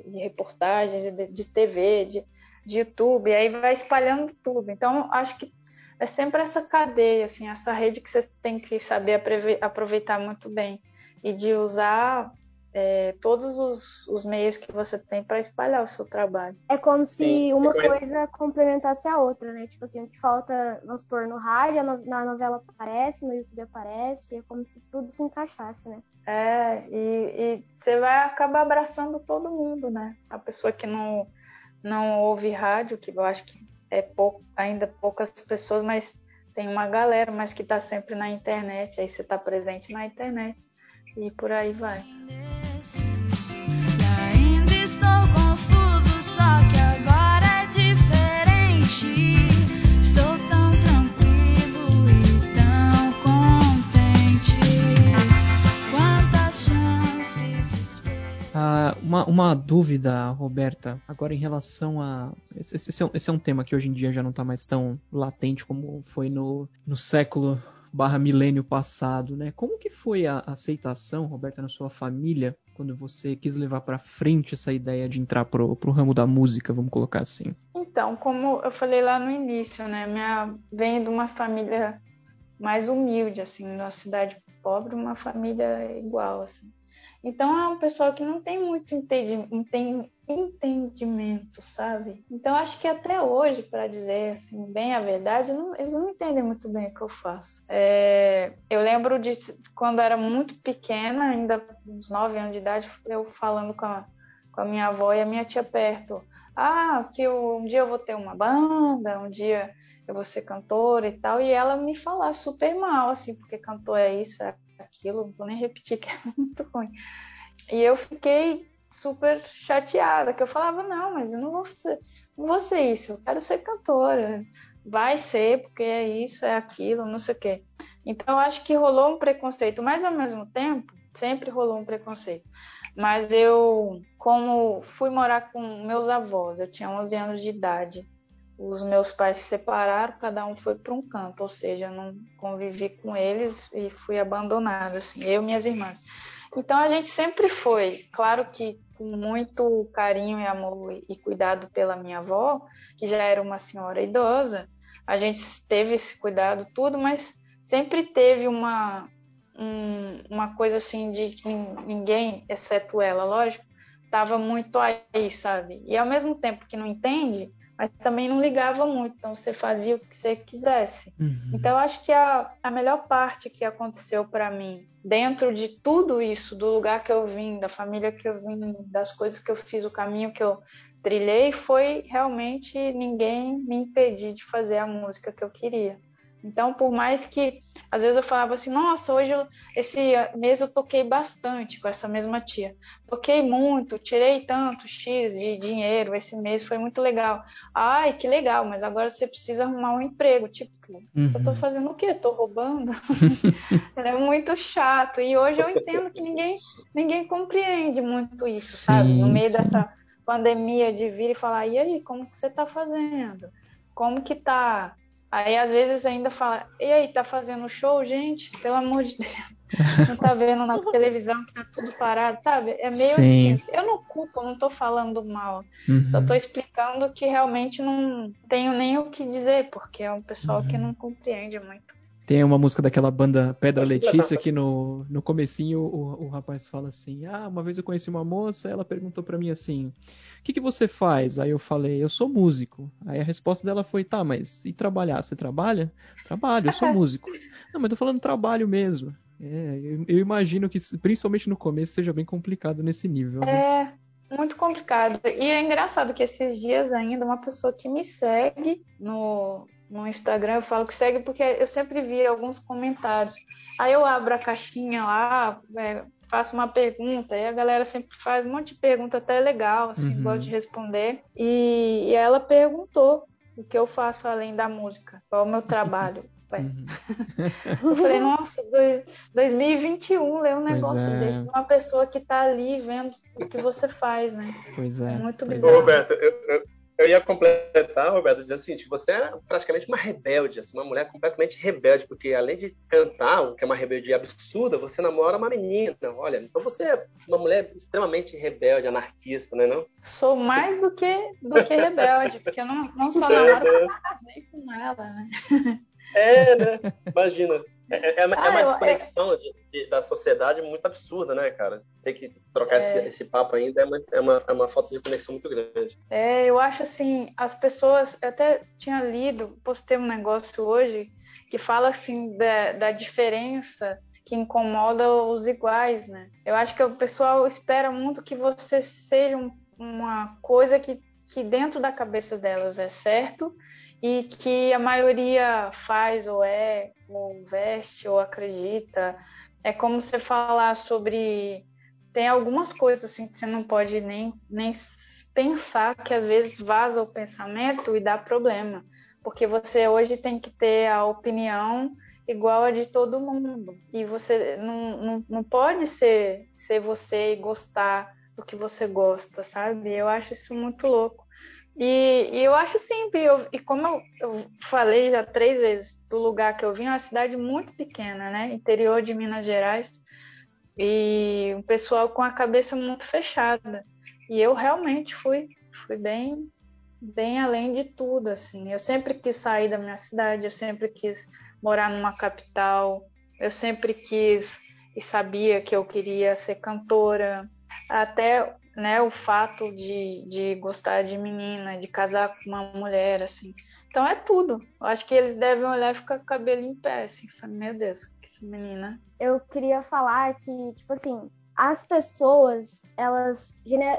Speaker 4: de reportagens, de, de TV, de, de YouTube, aí vai espalhando tudo. Então, acho que é sempre essa cadeia, assim, essa rede que você tem que saber aproveitar muito bem e de usar é, todos os, os, meios que você tem para espalhar o seu trabalho.
Speaker 3: É como se Sim, uma coisa complementasse a outra, né? Tipo assim, o que falta, vamos supor, no rádio, na novela aparece, no YouTube aparece, é como se tudo se encaixasse, né?
Speaker 4: É, e, e você vai acabar abraçando todo mundo, né? A pessoa que não, não ouve rádio, que eu acho que é pouco, ainda poucas pessoas, mas tem uma galera, mas que está sempre na internet, aí você está presente na internet e por aí vai. ainda estou confuso, só que agora é diferente. Estou tão tranquilo e tão contente. Quantas chances
Speaker 2: ah, uma, uma dúvida, Roberta, agora em relação a. Esse, esse, é um, esse, é um, tema que hoje em dia já não está mais tão latente como foi no, no século barra milênio passado, né? Como que foi a aceitação, Roberta, na sua família, quando você quis levar para frente essa ideia de entrar pro, pro ramo da música, vamos colocar assim?
Speaker 4: Então, como eu falei lá no início, né? Minha venho de uma família mais humilde, assim, numa cidade pobre, uma família igual, assim. Então é um pessoal que não tem muito entendimento, sabe? Então acho que até hoje, para dizer assim bem a verdade, não, eles não entendem muito bem o que eu faço. É, eu lembro de quando era muito pequena, ainda uns 9 anos de idade, eu falando com a, com a minha avó e a minha tia perto. Ah, que eu, um dia eu vou ter uma banda, um dia eu vou ser cantora e tal, e ela me falar super mal, assim, porque cantor é isso, é aquilo, vou nem repetir que é muito ruim. E eu fiquei super chateada, que eu falava, não, mas eu não vou ser, não vou ser isso, eu quero ser cantora. Vai ser, porque é isso, é aquilo, não sei o quê. Então, eu acho que rolou um preconceito, mas ao mesmo tempo, sempre rolou um preconceito. Mas eu, como fui morar com meus avós, eu tinha 11 anos de idade, os meus pais se separaram, cada um foi para um canto, ou seja, eu não convivi com eles e fui abandonada, assim, eu e minhas irmãs. Então a gente sempre foi, claro que com muito carinho e amor e cuidado pela minha avó, que já era uma senhora idosa, a gente teve esse cuidado tudo, mas sempre teve uma um, uma coisa assim de que ninguém, exceto ela, lógico, estava muito aí, sabe? E ao mesmo tempo que não entende, mas também não ligava muito, então você fazia o que você quisesse. Uhum. Então eu acho que a, a melhor parte que aconteceu para mim, dentro de tudo isso, do lugar que eu vim, da família que eu vim, das coisas que eu fiz, o caminho que eu trilhei, foi realmente ninguém me impedir de fazer a música que eu queria. Então, por mais que às vezes eu falava assim, nossa, hoje eu, esse mês eu toquei bastante com essa mesma tia. Toquei muito, tirei tanto X de dinheiro, esse mês foi muito legal. Ai, que legal, mas agora você precisa arrumar um emprego. Tipo, uhum. eu tô fazendo o quê? Tô roubando? é muito chato. E hoje eu entendo que ninguém, ninguém compreende muito isso, sim, sabe? No meio sim. dessa pandemia de vir e falar, e aí, como que você tá fazendo? Como que tá Aí às vezes ainda fala, e aí, tá fazendo show, gente? Pelo amor de Deus. Não tá vendo na televisão que tá tudo parado, sabe? É meio Sim. assim. Eu não culpo, não tô falando mal. Uhum. Só tô explicando que realmente não tenho nem o que dizer, porque é um pessoal uhum. que não compreende muito.
Speaker 2: Tem uma música daquela banda Pedra Letícia que no, no comecinho o, o rapaz fala assim: Ah, uma vez eu conheci uma moça, ela perguntou para mim assim: O que, que você faz? Aí eu falei: Eu sou músico. Aí a resposta dela foi: Tá, mas e trabalhar? Você trabalha? Trabalho, eu sou músico. Não, mas tô falando trabalho mesmo. É, eu, eu, imagino que, principalmente no começo, seja bem complicado nesse nível.
Speaker 4: Né? É, muito complicado. E é engraçado que esses dias ainda uma pessoa que me segue no, no Instagram, eu falo que segue porque eu sempre vi alguns comentários. Aí eu abro a caixinha lá, é, faço uma pergunta, e a galera sempre faz um monte de pergunta até legal, assim, uhum. gosto de responder. E, e ela perguntou o que eu faço além da música, qual é o meu trabalho. Uhum. eu falei, nossa, dois, 2021 ler um negócio é. desse. Uma pessoa que tá ali vendo o que você faz, né?
Speaker 2: Pois é. é
Speaker 4: muito bizarro.
Speaker 1: Roberto, eu, eu, eu ia completar, Roberto, dizer o seguinte: você é praticamente uma rebelde, assim, uma mulher completamente rebelde, porque além de cantar, o que é uma rebeldia absurda, você namora uma menina. Olha, então você é uma mulher extremamente rebelde, anarquista, né? Não?
Speaker 4: Sou mais do que, do que rebelde, porque eu não, não só namoro, como casei com ela, né?
Speaker 1: É, né? Imagina. É, é, é, é ah, uma desconexão eu... de, de, da sociedade muito absurda, né, cara? Ter que trocar é... esse, esse, papo ainda é uma, é, uma, é uma falta de conexão muito grande.
Speaker 4: É, eu acho assim, as pessoas. Eu até tinha lido, postei um negócio hoje que fala assim da, da diferença que incomoda os iguais, né? Eu acho que o pessoal espera muito que você seja um, uma coisa que, que dentro da cabeça delas é certo e que a maioria faz ou é, ou veste ou acredita. É como você falar sobre. Tem algumas coisas assim que você não pode nem, nem pensar, que às vezes vaza o pensamento e dá problema. Porque você hoje tem que ter a opinião igual a de todo mundo. E você não, não, não pode ser, ser você e gostar do que você gosta, sabe? Eu acho isso muito louco. E, e eu acho sim, eu, e como eu, eu, falei já três vezes, do lugar que eu vim, é uma cidade muito pequena, né? Interior de Minas Gerais. E um pessoal com a cabeça muito fechada. E eu realmente fui, fui bem, bem além de tudo, assim. Eu sempre quis sair da minha cidade, eu sempre quis morar numa capital, eu sempre quis e sabia que eu queria ser cantora. Até né, o fato de, de gostar de menina, de casar com uma mulher, assim. Então é tudo. Eu acho que eles devem olhar e ficar com o cabelo em pé, assim. Meu Deus, que essa menina.
Speaker 3: Eu queria falar que, tipo assim, as pessoas, elas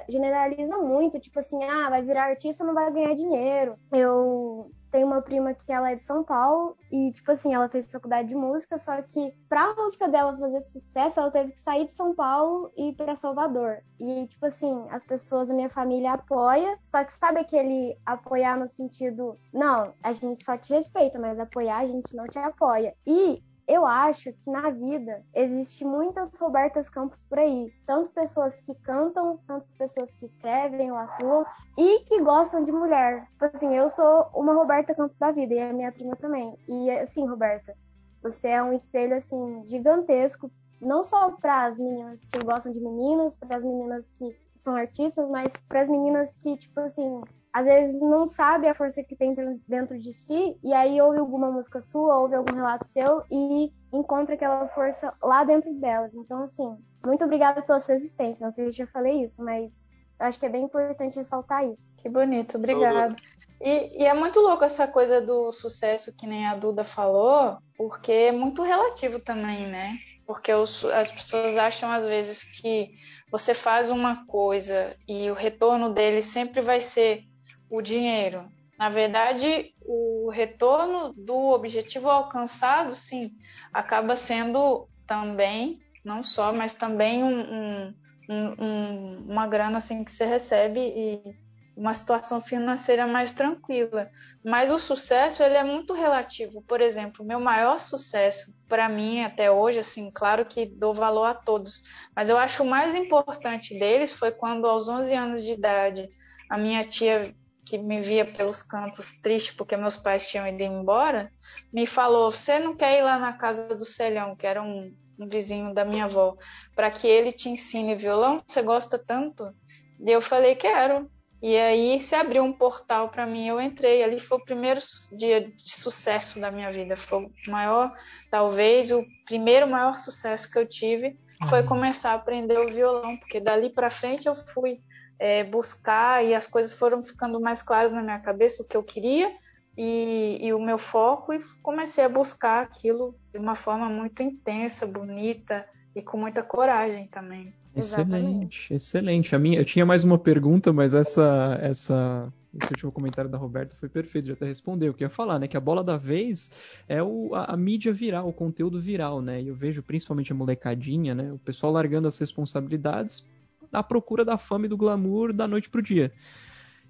Speaker 3: generalizam muito, tipo assim, ah, vai virar artista, não vai ganhar dinheiro. Eu tenho uma prima que ela é de São Paulo e, tipo assim, ela fez faculdade de música, só que pra música dela fazer sucesso, ela teve que sair de São Paulo e ir pra Salvador. E, tipo assim, as pessoas da minha família apoiam, só que sabe aquele apoiar no sentido, não, a gente só te respeita, mas apoiar a gente não te apoia. E eu acho que na vida existe muitas Robertas Campos por aí, tanto pessoas que cantam, tanto pessoas que escrevem ou atuam e que gostam de mulher. Tipo assim, eu sou uma Roberta Campos da vida e a minha prima também. E assim, Roberta, você é um espelho assim gigantesco, não só para as meninas que gostam de meninas, para as meninas que são artistas, mas para as meninas que tipo assim às vezes não sabe a força que tem dentro de si, e aí ouve alguma música sua, ouve algum relato seu e encontra aquela força lá dentro delas. Então, assim, muito obrigada pela sua existência. Não sei se eu já falei isso, mas acho que é bem importante ressaltar isso.
Speaker 4: Que bonito, obrigada. E, e, é muito louco essa coisa do sucesso que nem a Duda falou, porque é muito relativo também, né? Porque os, as pessoas acham às vezes que você faz uma coisa e o retorno dele sempre vai ser o dinheiro. Na verdade, o retorno do objetivo alcançado, sim, acaba sendo também, não só, mas também um, um, um, uma grana assim que você recebe e uma situação financeira mais tranquila. Mas o sucesso ele é muito relativo. Por exemplo, meu maior sucesso para mim até hoje, assim, claro que dou valor a todos, mas eu acho o mais importante deles foi quando aos 11 anos de idade a minha tia que me via pelos cantos triste porque meus pais tinham ido embora, me falou: Você não quer ir lá na casa do Celhão, que era um, um vizinho da minha avó, para que ele te ensine violão? Você gosta tanto? E eu falei: Quero. E aí se abriu um portal para mim, eu entrei. Ali foi o primeiro dia de sucesso da minha vida. Foi o maior, talvez o primeiro maior sucesso que eu tive foi uhum. começar a aprender o violão, porque dali para frente eu fui é, buscar e as coisas foram ficando mais claras na minha cabeça, o que eu queria e, e, o meu foco, e comecei a buscar aquilo de uma forma muito intensa, bonita e com muita coragem também.
Speaker 2: Excelente, Exatamente. excelente. A minha, eu tinha mais uma pergunta, mas essa, essa, esse último comentário da Roberta foi perfeito, já até respondeu. O que eu ia falar, né? Que a bola da vez é o, a, a, mídia viral, o conteúdo viral, né? E eu vejo principalmente a molecadinha, né? O pessoal largando as responsabilidades à procura da fama e do glamour da noite pro dia.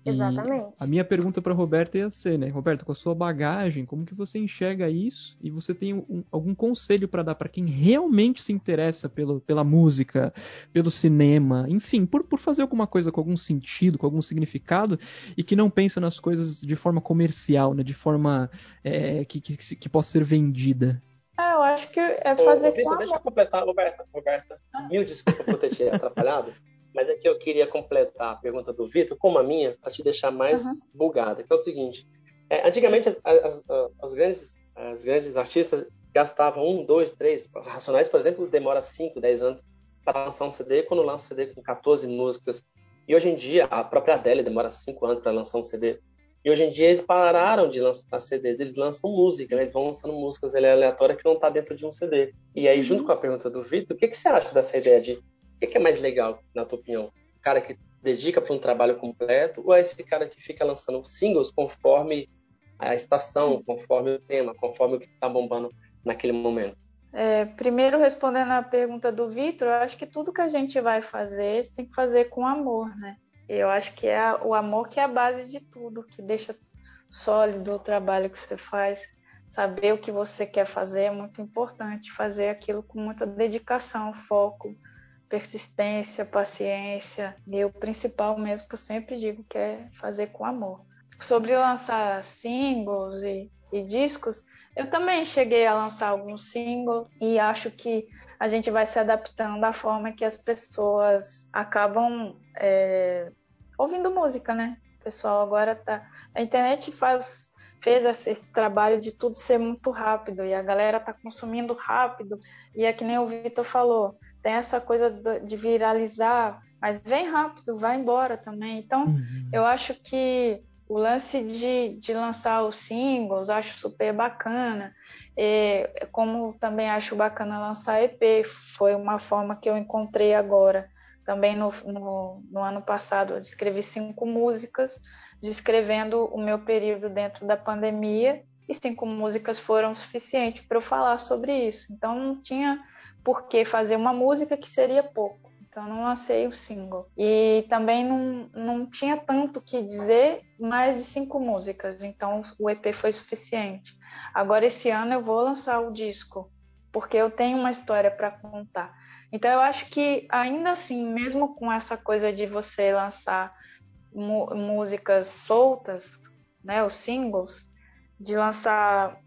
Speaker 3: Exatamente.
Speaker 2: a minha pergunta para Roberta ia ser, né, Roberta, com a sua bagagem, como que você enxerga isso e você tem um, algum conselho para dar para quem realmente se interessa pelo, pela música, pelo cinema, enfim, por, por fazer alguma coisa com algum sentido, com algum significado e que não pensa nas coisas de forma comercial, né, de forma é, que, que, que possa ser vendida?
Speaker 4: Ah, eu acho que é fazer
Speaker 1: ô, Deixa eu completar, Roberta. Roberta, ah. mil desculpas por ter te atrapalhado, mas é que eu queria completar a pergunta do Vitor, como a minha, para te deixar mais uhum. bugada, que é o seguinte. É, antigamente, as, as, as, grandes, as grandes artistas gastavam um, dois, três. Racionais, por exemplo, demora 5, 10 anos para lançar um CD, quando lança um CD com 14 músicas. E hoje em dia, a própria Adele demora 5 anos para lançar um CD. E hoje em dia eles pararam de lançar CDs, eles lançam música, né? eles vão lançando músicas aleatórias que não está dentro de um CD. E aí, junto uhum. com a pergunta do Vitor, o que, que você acha dessa ideia de o que, que é mais legal, na tua opinião? O cara que dedica para um trabalho completo ou é esse cara que fica lançando singles conforme a estação, conforme o tema, conforme o que está bombando naquele momento?
Speaker 4: É, primeiro, respondendo a pergunta do Vitor, eu acho que tudo que a gente vai fazer, tem que fazer com amor, né? Eu acho que é o amor que é a base de tudo, que deixa sólido o trabalho que você faz. Saber o que você quer fazer é muito importante, fazer aquilo com muita dedicação, foco. persistência, paciência e o principal mesmo que eu sempre digo que é fazer com amor. Sobre lançar singles e, e discos, eu também cheguei a lançar alguns singles e acho que a gente vai se adaptando à forma que as pessoas acabam é, ouvindo música, né? O pessoal agora tá. A internet faz fez esse trabalho de tudo ser muito rápido e a galera tá consumindo rápido e é que nem o Vitor falou, tem essa coisa de viralizar, mas vem rápido, vai embora também. Então, uhum. eu acho que o lance de, de lançar os singles, acho super bacana. E, como também acho bacana lançar EP, foi uma forma que eu encontrei agora. Também no, no, no ano passado, eu escrevi cinco músicas, descrevendo o meu período dentro da pandemia, e cinco músicas foram suficientes para eu falar sobre isso. Então, não tinha por que fazer uma música que seria pouco. Então não lancei o single. E também não, não tinha tanto que dizer, mais de cinco músicas. Então o EP foi suficiente. Agora esse ano eu vou lançar o disco, porque eu tenho uma história para contar. Então eu acho que ainda assim, mesmo com essa coisa de você lançar músicas soltas, né, os singles, de lançar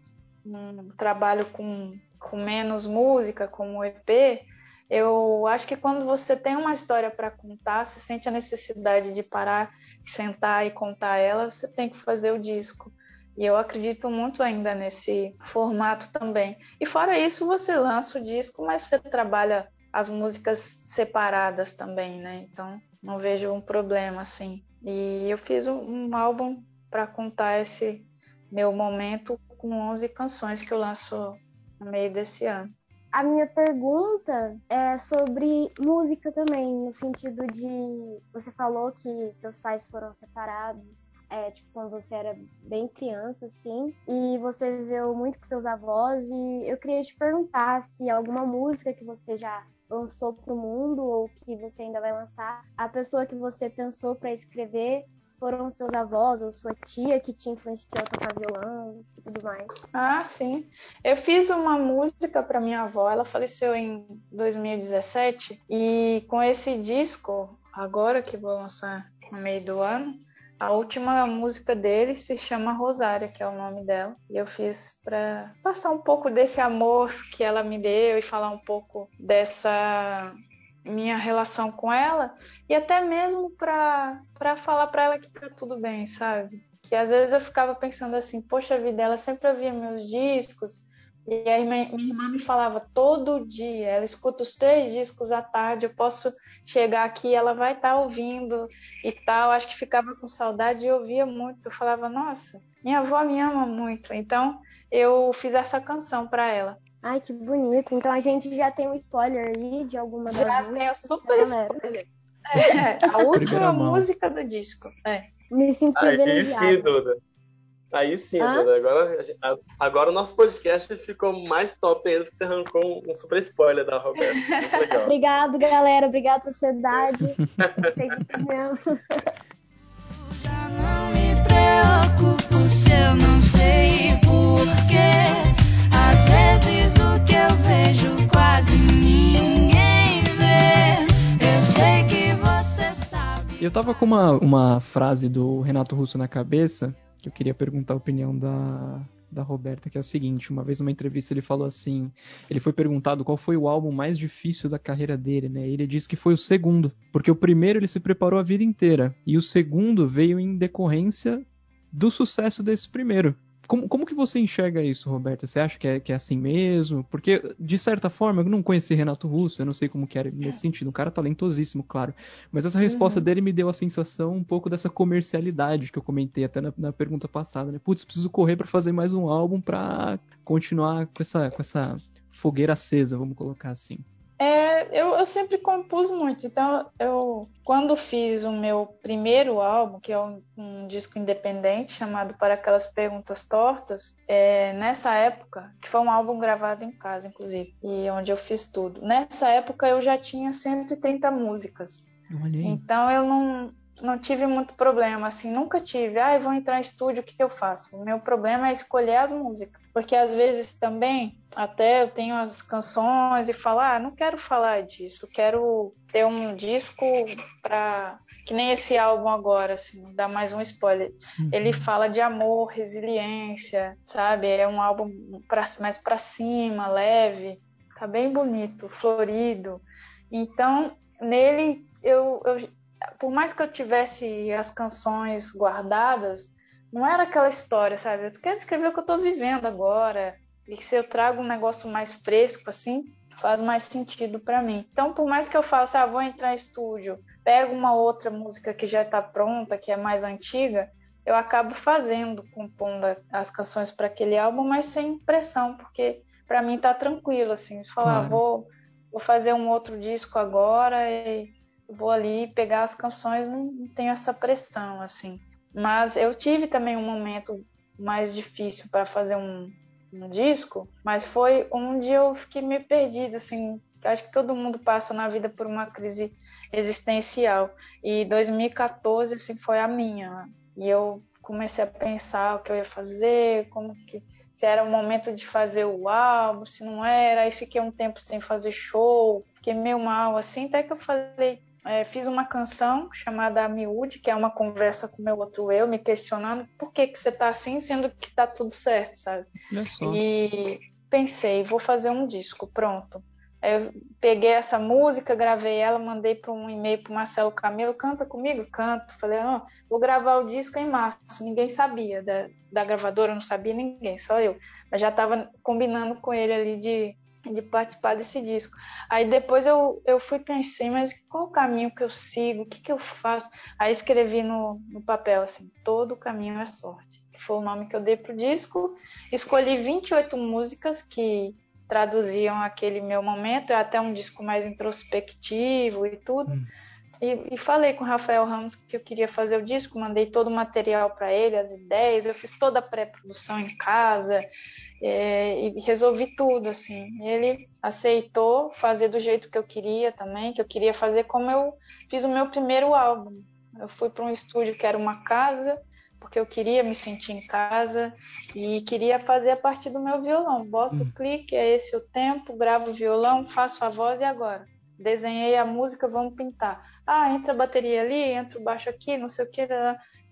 Speaker 4: um trabalho com, com menos música, como EP, eu acho que quando você tem uma história para contar, você sente a necessidade de parar, sentar e contar ela, você tem que fazer o disco. E eu acredito muito ainda nesse formato também. E fora isso, você lança o disco, mas você trabalha as músicas separadas também, né? Então, não vejo um problema assim. E eu fiz um, um álbum para contar esse meu momento com 11 canções que eu lanço no meio desse ano.
Speaker 3: A minha pergunta é sobre música também, no sentido de você falou que seus pais foram separados, é, tipo, quando você era bem criança, assim, e você viveu muito com seus avós, e eu queria te perguntar se alguma música que você já lançou para o mundo ou que você ainda vai lançar, a pessoa que você pensou para escrever foram seus avós ou sua tia que te influenciou a tocar violão e tudo mais?
Speaker 4: Ah, sim. Eu fiz uma música para minha avó, ela faleceu em 2017 e com esse disco, agora que vou lançar no meio do ano, a última música dele se chama Rosária, que é o nome dela. E eu fiz para passar um pouco desse amor que ela me deu e falar um pouco dessa minha relação com ela e até mesmo para falar para ela que tá tudo bem, sabe? Que às vezes eu ficava pensando assim, poxa vida, ela sempre ouvia meus discos e aí minha, irmã me falava todo dia, ela escuta os três discos à tarde, eu posso chegar aqui, ela vai estar tá ouvindo e tal. Acho que ficava com saudade e ouvia muito. Eu falava, nossa, minha avó me ama muito. Então eu fiz essa canção para ela.
Speaker 3: Ai, que bonito. Então a gente já tem um spoiler aí de alguma das
Speaker 4: já músicas. Já tem super spoiler. É, a última música do disco. É.
Speaker 3: Me sinto privilegiada.
Speaker 1: Aí sim, Duda. Aí sim, Duda. Agora, agora o nosso podcast ficou mais top ainda, porque você arrancou um super spoiler da Roberta.
Speaker 3: Obrigado, galera. Obrigado, sociedade. Sei que mesmo. Já não me preocupo se eu não sei porquê. Às vezes o que eu vejo quase ninguém vê. Eu sei que você sabe.
Speaker 2: Eu tava com uma, uma frase do Renato Russo na cabeça que eu queria perguntar a opinião da, da Roberta, que é a seguinte: uma vez numa entrevista ele falou assim, ele foi perguntado qual foi o álbum mais difícil da carreira dele, né? Ele disse que foi o segundo, porque o primeiro ele se preparou a vida inteira e o segundo veio em decorrência do sucesso desse primeiro. Como, como que você enxerga isso, Roberto? Você acha que é, que é assim mesmo? Porque, de certa forma, eu não conheci Renato Russo, eu não sei como que era nesse sentido. Um cara talentosíssimo, claro. Mas essa resposta uhum. dele me deu a sensação um pouco dessa comercialidade que eu comentei até na, na pergunta passada, né? Putz, preciso correr para fazer mais um álbum para continuar com essa, com essa fogueira acesa, vamos colocar assim.
Speaker 4: É, eu, eu, sempre compus muito. Então, eu quando fiz o meu primeiro álbum, que é um, um disco independente chamado Para Aquelas Perguntas Tortas, é, nessa época, que foi um álbum gravado em casa, inclusive, e onde eu fiz tudo. Nessa época eu já tinha 130 músicas. Então eu não não tive muito problema, assim, nunca tive. Ah, eu vou entrar em estúdio, o que, que eu faço? O meu problema é escolher as músicas. Porque às vezes também, até eu tenho as canções e falo, ah, não quero falar disso, quero ter um disco para que nem esse álbum agora, assim, dá mais um spoiler. Uhum. Ele fala de amor, resiliência, sabe? É um álbum pra, mais para cima, leve, tá bem bonito, florido. Então, nele eu, eu por mais que eu tivesse as canções guardadas, não era aquela história, sabe? Eu quero escrever o que eu tô vivendo agora. E se eu trago um negócio mais fresco, assim, faz mais sentido para mim. Então, por mais que eu faça, ah, vou entrar em estúdio, pego uma outra música que já está pronta, que é mais antiga, eu acabo fazendo, compondo as canções para aquele álbum, mas sem pressão, porque para mim tá tranquilo, assim, falar, claro. vou, vou fazer um outro disco agora e vou ali pegar as canções, não, tenho essa pressão, assim. Mas eu tive também um momento mais difícil para fazer um, um disco, mas foi onde eu fiquei meio perdida, assim, acho que todo mundo passa na vida por uma crise existencial. E 2014 assim foi a minha. E eu comecei a pensar o que eu ia fazer, como que se era o momento de fazer o álbum, se não era. Aí fiquei um tempo sem fazer show, fiquei meio mal assim, até que eu falei, é, fiz uma canção chamada Miúde, que é uma conversa com meu outro eu, me questionando por que, que você tá assim, sendo que tá tudo certo, sabe? E pensei, vou fazer um disco, pronto. Eu peguei essa música, gravei ela, mandei para um e-mail para Marcelo Camilo, canta comigo? Canto. Falei, vou gravar o disco em março. Ninguém sabia da, da gravadora, não sabia ninguém, só eu. Mas já estava combinando com ele ali de, de participar desse disco. Aí depois eu, eu fui pensei, mas qual o caminho que eu sigo? O que, que eu faço? Aí escrevi no, no papel assim, todo caminho é sorte. Que foi o nome que eu dei pro disco. Escolhi 28 músicas que traduziam aquele meu momento, é até um disco mais introspectivo e tudo. Hum. E, e, falei com o Rafael Ramos que eu queria fazer o disco, mandei todo o material para ele, as ideias, eu fiz toda a pré-produção em casa é, e resolvi tudo, assim. Ele aceitou fazer do jeito que eu queria também, que eu queria fazer como eu fiz o meu primeiro álbum. Eu fui para um estúdio que era uma casa, porque eu queria me sentir em casa e queria fazer a partir do meu violão. Boto hum. o clique, é esse o tempo, gravo o violão, faço a voz e agora. Desenhei a música, vamos pintar. Ah, entra a bateria ali, entra o baixo aqui, não sei o que.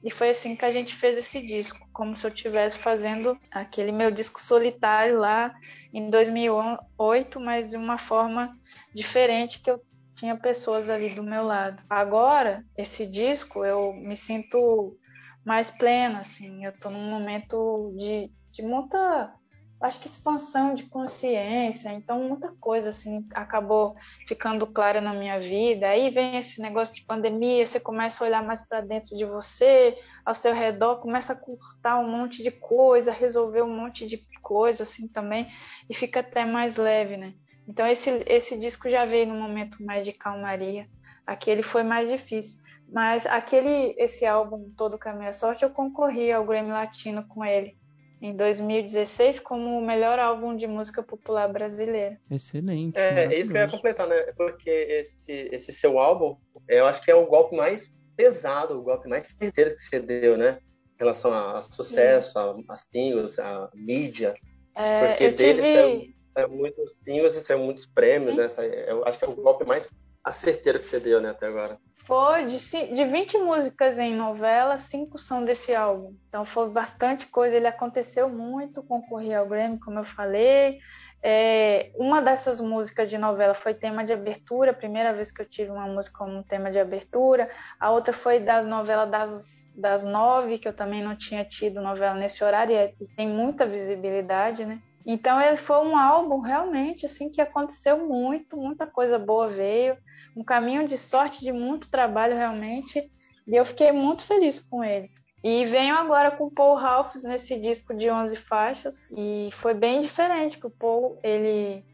Speaker 4: E foi assim que a gente fez esse disco, como se eu estivesse fazendo aquele meu disco solitário lá em 2008, mas de uma forma diferente que eu tinha pessoas ali do meu lado. Agora, esse disco, eu me sinto mais plena, assim. Eu estou num momento de, de muita, acho que expansão de consciência. Então, muita coisa, assim, acabou ficando clara na minha vida. Aí vem esse negócio de pandemia, você começa a olhar mais para dentro de você, ao seu redor, começa a cortar um monte de coisa, resolver um monte de coisa, assim, também, e fica até mais leve, né? Então, esse, esse disco já veio num momento mais de calmaria. Aquele foi mais difícil. Mas aquele, esse álbum Todo Caminho é Sorte, eu concorri ao Grammy Latino com ele em 2016 como o melhor álbum de música popular brasileira.
Speaker 2: Excelente.
Speaker 1: É, é isso que eu ia completar, né? Porque esse, esse seu álbum, eu acho que é o golpe mais pesado, o golpe mais certeiro que você deu, né? Em relação a, sucesso, a, a, singles, a mídia.
Speaker 4: É,
Speaker 1: porque deles tive... é, é muitos singles e são muitos prêmios, né? Eu acho que é o golpe mais certeiro que você deu, né, até agora.
Speaker 4: Foi de, de 20 músicas em novela, cinco são desse álbum. Então foi bastante coisa. Ele aconteceu muito, concorri ao Grammy, como eu falei. É, uma dessas músicas de novela foi tema de abertura, a primeira vez que eu tive uma música como tema de abertura. A outra foi da novela das, das nove, que eu também não tinha tido novela nesse horário, e tem muita visibilidade, né? Então ele foi um álbum realmente assim que aconteceu muito, muita coisa boa veio um caminho de sorte, de muito trabalho realmente, e eu fiquei muito feliz com ele. E venho agora com o Paul Ralphs nesse disco de 11 faixas, e foi bem diferente, que o Paul, ele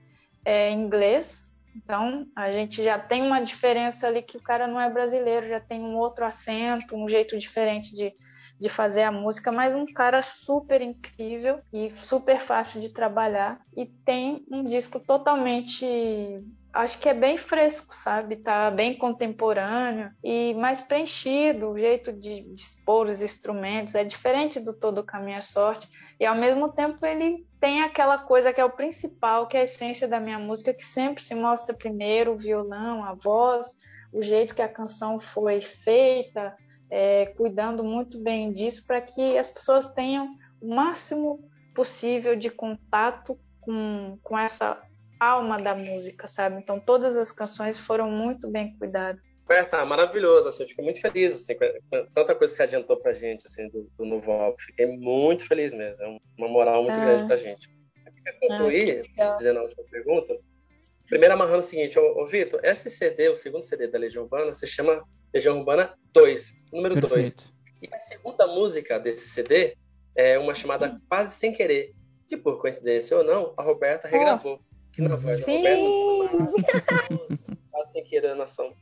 Speaker 4: é inglês, então a gente já tem uma diferença ali que o cara não é brasileiro, já tem um outro acento, um jeito diferente de, de fazer a música, mas um cara super incrível e super fácil de trabalhar. E tem um disco totalmente acho que é bem fresco, sabe? Tá bem contemporâneo e mais preenchido, o jeito de, expor os instrumentos é diferente do Todo Caminho à Sorte. E ao mesmo tempo ele tem aquela coisa que é o principal, que é a essência da minha música, que sempre se mostra primeiro o violão, a voz, o jeito que a canção foi feita, é, cuidando muito bem disso para que as pessoas tenham o máximo possível de contato com, com essa alma da música, sabe? Então todas as canções foram muito bem cuidadas.
Speaker 1: É, tá maravilhoso, assim, fico muito feliz, assim, tanta coisa que você adiantou pra gente, assim, do, do novo álbum. Fiquei muito feliz mesmo, é uma moral muito ah. grande pra gente. Quer concluir, ah, dizendo a última pergunta? Primeiro amarrando o seguinte, ô, ô Vitor, esse CD, o segundo CD da Legião Urbana, se chama Legião Urbana 2, número 2. E a segunda música desse CD é uma chamada Quase Sem Querer, que por coincidência ou não, a Roberta regravou. Oh que na voz da Roberta tá sem querer na som.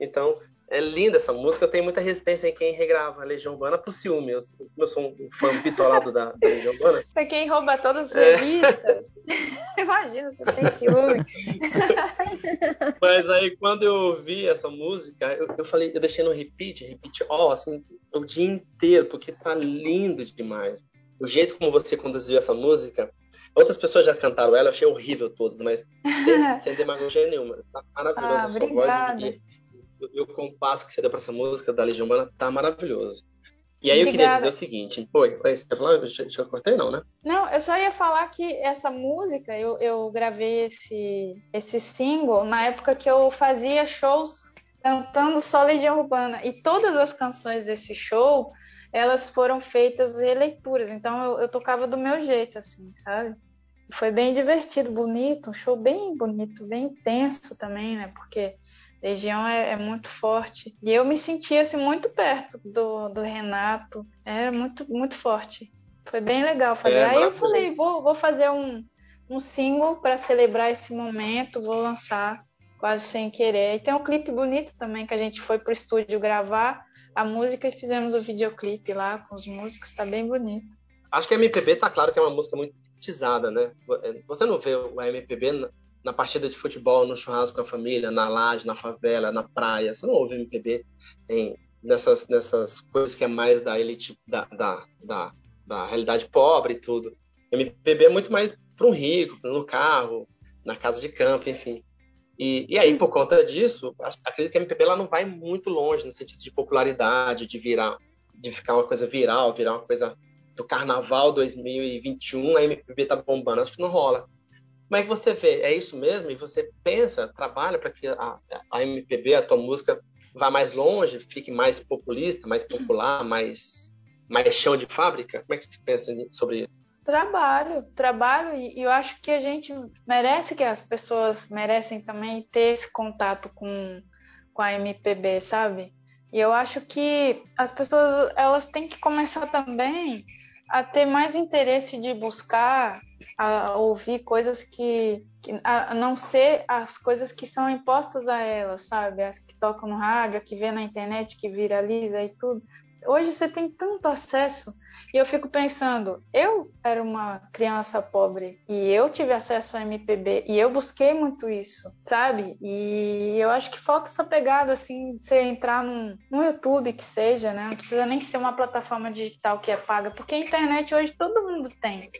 Speaker 1: Então, é linda essa música. Eu tenho muita resistência em quem regrava a Legião Urbana pro ciúme. Eu, eu sou um fã bitolado da, da Legião Urbana.
Speaker 4: Pra quem rouba todas as é. revistas. Imagina, você tem ciúme.
Speaker 1: Mas aí, quando eu ouvi essa música, eu, eu falei, eu deixei no repeat, repeat all, assim, o dia inteiro, porque tá lindo demais. O jeito como você conduziu essa música, Outras pessoas já cantaram ela, eu achei horrível todas, mas sem, sem demagogia nenhuma. Tá maravilhoso ah, a sua voz. E, e, o compasso que você deu para essa música da Legião Humana tá maravilhoso. E aí Obrigada. eu queria dizer o seguinte, oi, você falar? Eu, eu cortei não, né?
Speaker 4: Não, eu só ia falar que essa música, eu, eu gravei esse, esse single na época que eu fazia shows cantando só Legião Urbana. E todas as canções desse show elas foram feitas releituras. Então eu, eu tocava do meu jeito, assim, sabe? Foi bem divertido, bonito, um show bem bonito, bem intenso também, né? Porque Legião é, é, muito forte. E eu me sentia assim, muito perto do, do Renato. É muito, muito forte. Foi bem legal fazer. É, Aí eu falei, vou, vou fazer um, um single para celebrar esse momento, vou lançar quase sem querer. E tem um clipe bonito também que a gente foi pro estúdio gravar a música e fizemos o videoclipe lá com os músicos, tá bem bonito.
Speaker 1: Acho que a MPB tá claro que é uma música muito politizada, né? É, você não vê o MPB na, partida de futebol, no churrasco com a família, na laje, na favela, na praia. Você não ouve MPB em, nessas, nessas coisas que é mais da elite, da, da, da, da realidade pobre e tudo. MPB é muito mais para um rico, no carro, na casa de campo, enfim. E, e aí, por conta disso, acredito que a MPB ela não vai muito longe no sentido de popularidade, de virar, de ficar uma coisa viral, virar uma coisa do Carnaval 2021, a MPB tá bombando. Acho que não rola. Como é que você vê? É isso mesmo? E você pensa, trabalha para que a, a MPB, a tua música, vá mais longe, fique mais populista, mais popular, mais, mais chão de fábrica? Como é que você pensa sobre isso?
Speaker 4: Trabalho, trabalho, e eu acho que a gente merece, que as pessoas merecem também ter esse contato com, com a MPB, sabe? E eu acho que as pessoas elas têm que começar também a ter mais interesse de buscar, a ouvir coisas que, que a não ser as coisas que são impostas a elas, sabe? As que tocam no rádio, que vê na internet, que viraliza e tudo. Hoje você tem tanto acesso e eu fico pensando, eu era uma criança pobre e eu tive acesso ao MPB e eu busquei muito isso, sabe? E eu acho que falta essa pegada assim de você entrar num, YouTube que seja, né? Não precisa nem ser uma plataforma digital que é paga, porque a internet hoje todo mundo tem.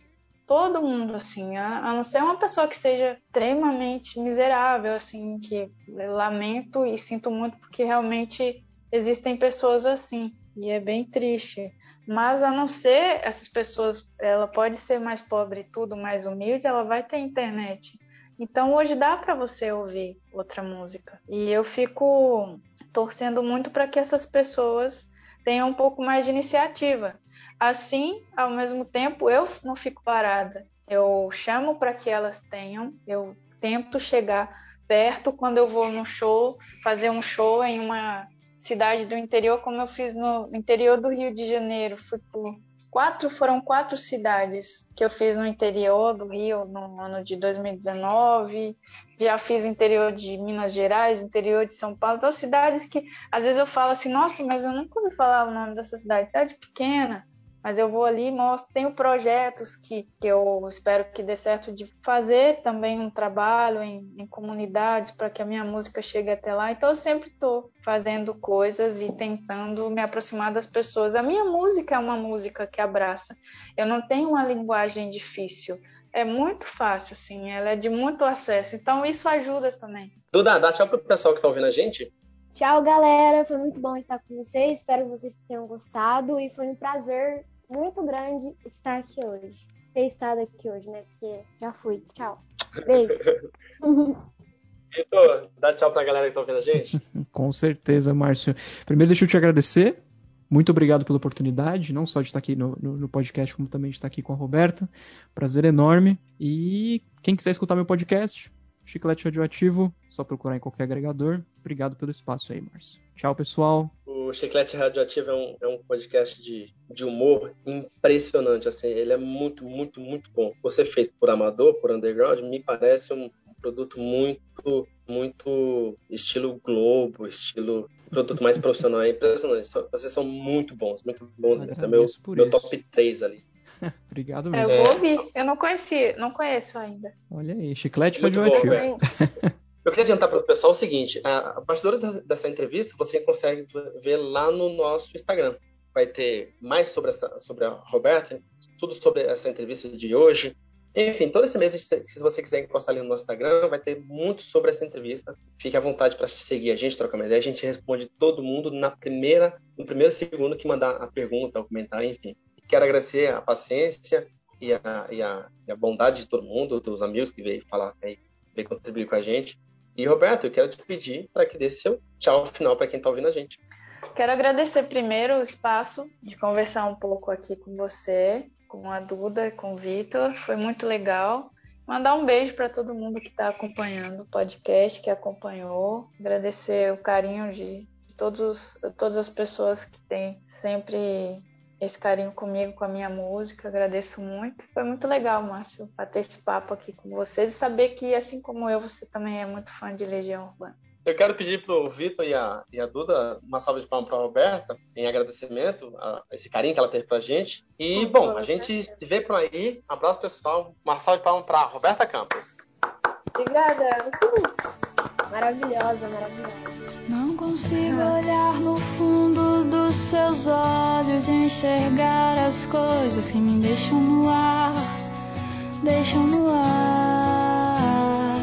Speaker 4: Todo mundo, assim, a, a não ser uma pessoa que seja extremamente miserável, assim, que lamento e sinto muito porque realmente existem pessoas assim. E é bem triste. Mas a não ser essas pessoas, ela pode ser mais pobre e tudo, mais humilde, ela vai ter internet. Então hoje dá para você ouvir outra música. E eu fico torcendo muito para que essas pessoas tenham um pouco mais de iniciativa. Assim, ao mesmo tempo, eu não fico parada. Eu chamo para que elas tenham, eu tento chegar perto quando eu vou no show, fazer um show em uma cidade do interior, como eu fiz no interior do Rio de Janeiro. Fui por quatro, foram quatro cidades que eu fiz no interior do Rio no ano de 2019. Já fiz interior de Minas Gerais, interior de São Paulo. Então, cidades que às vezes eu falo assim, nossa, mas eu nunca ouvi falar o nome dessa cidade. Cidade pequena. Mas eu vou ali e mostro. Tenho projetos que, que eu espero que dê certo de fazer também um trabalho em, em comunidades para que a minha música chegue até lá. Então eu sempre estou fazendo coisas e tentando me aproximar das pessoas. A minha música é uma música que abraça. Eu não tenho uma linguagem difícil. É muito fácil, assim, ela é de muito acesso. Então isso ajuda também.
Speaker 1: Duda, dá tchau pro pessoal que está ouvindo a gente.
Speaker 3: Tchau, galera. Foi muito bom estar com vocês. Espero que vocês tenham gostado. E foi um prazer muito grande estar aqui hoje. Ter estado aqui hoje, né? Porque já fui. Tchau. Beijo.
Speaker 1: Vitor, dá tchau pra galera que tá ouvindo a gente.
Speaker 2: com certeza, Márcio. Primeiro, deixa eu te agradecer. Muito obrigado pela oportunidade, não só de estar aqui no, no, no, podcast, como também de estar aqui com a Roberta. Prazer enorme. E quem quiser escutar meu podcast, Chiclete Radioativo, só procurar em qualquer agregador. Obrigado pelo espaço aí, Márcio. Tchau, pessoal.
Speaker 1: O Chiclete Radioativo é um, é um podcast de, de humor impressionante. Assim, ele é muito, muito, muito bom. Você feito por amador, por underground, me parece um produto muito, muito estilo Globo, estilo produto mais profissional. É impressionante. Vocês são muito bons, muito bons. É meu, meu top 3 ali.
Speaker 2: Obrigado
Speaker 4: é,
Speaker 2: mesmo.
Speaker 4: Eu vou ouvir. Eu não conheci, não conheço ainda.
Speaker 2: Olha aí, chiclete radioativo.
Speaker 1: Eu queria adiantar para o pessoal o seguinte: a bastidora dessa entrevista você consegue ver lá no nosso Instagram. Vai ter mais sobre, essa, sobre a Roberta, tudo sobre essa entrevista de hoje. Enfim, todo esse mês, se você quiser encostar ali no nosso Instagram, vai ter muito sobre essa entrevista. Fique à vontade para seguir a gente, trocar uma ideia. A gente responde todo mundo na primeira, no primeiro segundo que mandar a pergunta, o comentário, enfim. Quero agradecer a paciência e a, e a, e a bondade de todo mundo, dos amigos que veio falar, veio, veio contribuir com a gente. E, Roberto, eu quero te pedir para que dê seu tchau final para quem está ouvindo a gente.
Speaker 4: Quero agradecer primeiro o espaço de conversar um pouco aqui com você, com a Duda, com o Vitor. Foi muito legal. Mandar um beijo para todo mundo que está acompanhando o podcast, que acompanhou. Agradecer o carinho de todos, todas as pessoas que têm sempre esse carinho comigo, com a minha música. Agradeço muito. Foi muito legal, Márcio, bater esse papo aqui com vocês e saber que, assim como eu, você também é muito fã de Legião Urbana.
Speaker 1: Eu quero pedir para o Vitor e a, e a Duda uma salva de palmas para a Roberta, em agradecimento a esse carinho que ela teve para a gente. E, bom, a gente se vê por aí. Abraço, pessoal. Uma salva de palmas para a Roberta Campos.
Speaker 3: Obrigada. Maravilhosa, maravilhosa.
Speaker 5: Não consigo ah. olhar no fundo dos seus olhos e enxergar as coisas que me deixam no ar, deixam no ar.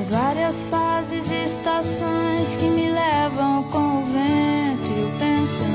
Speaker 5: As várias fases e estações que me levam com o vento e o pensamento.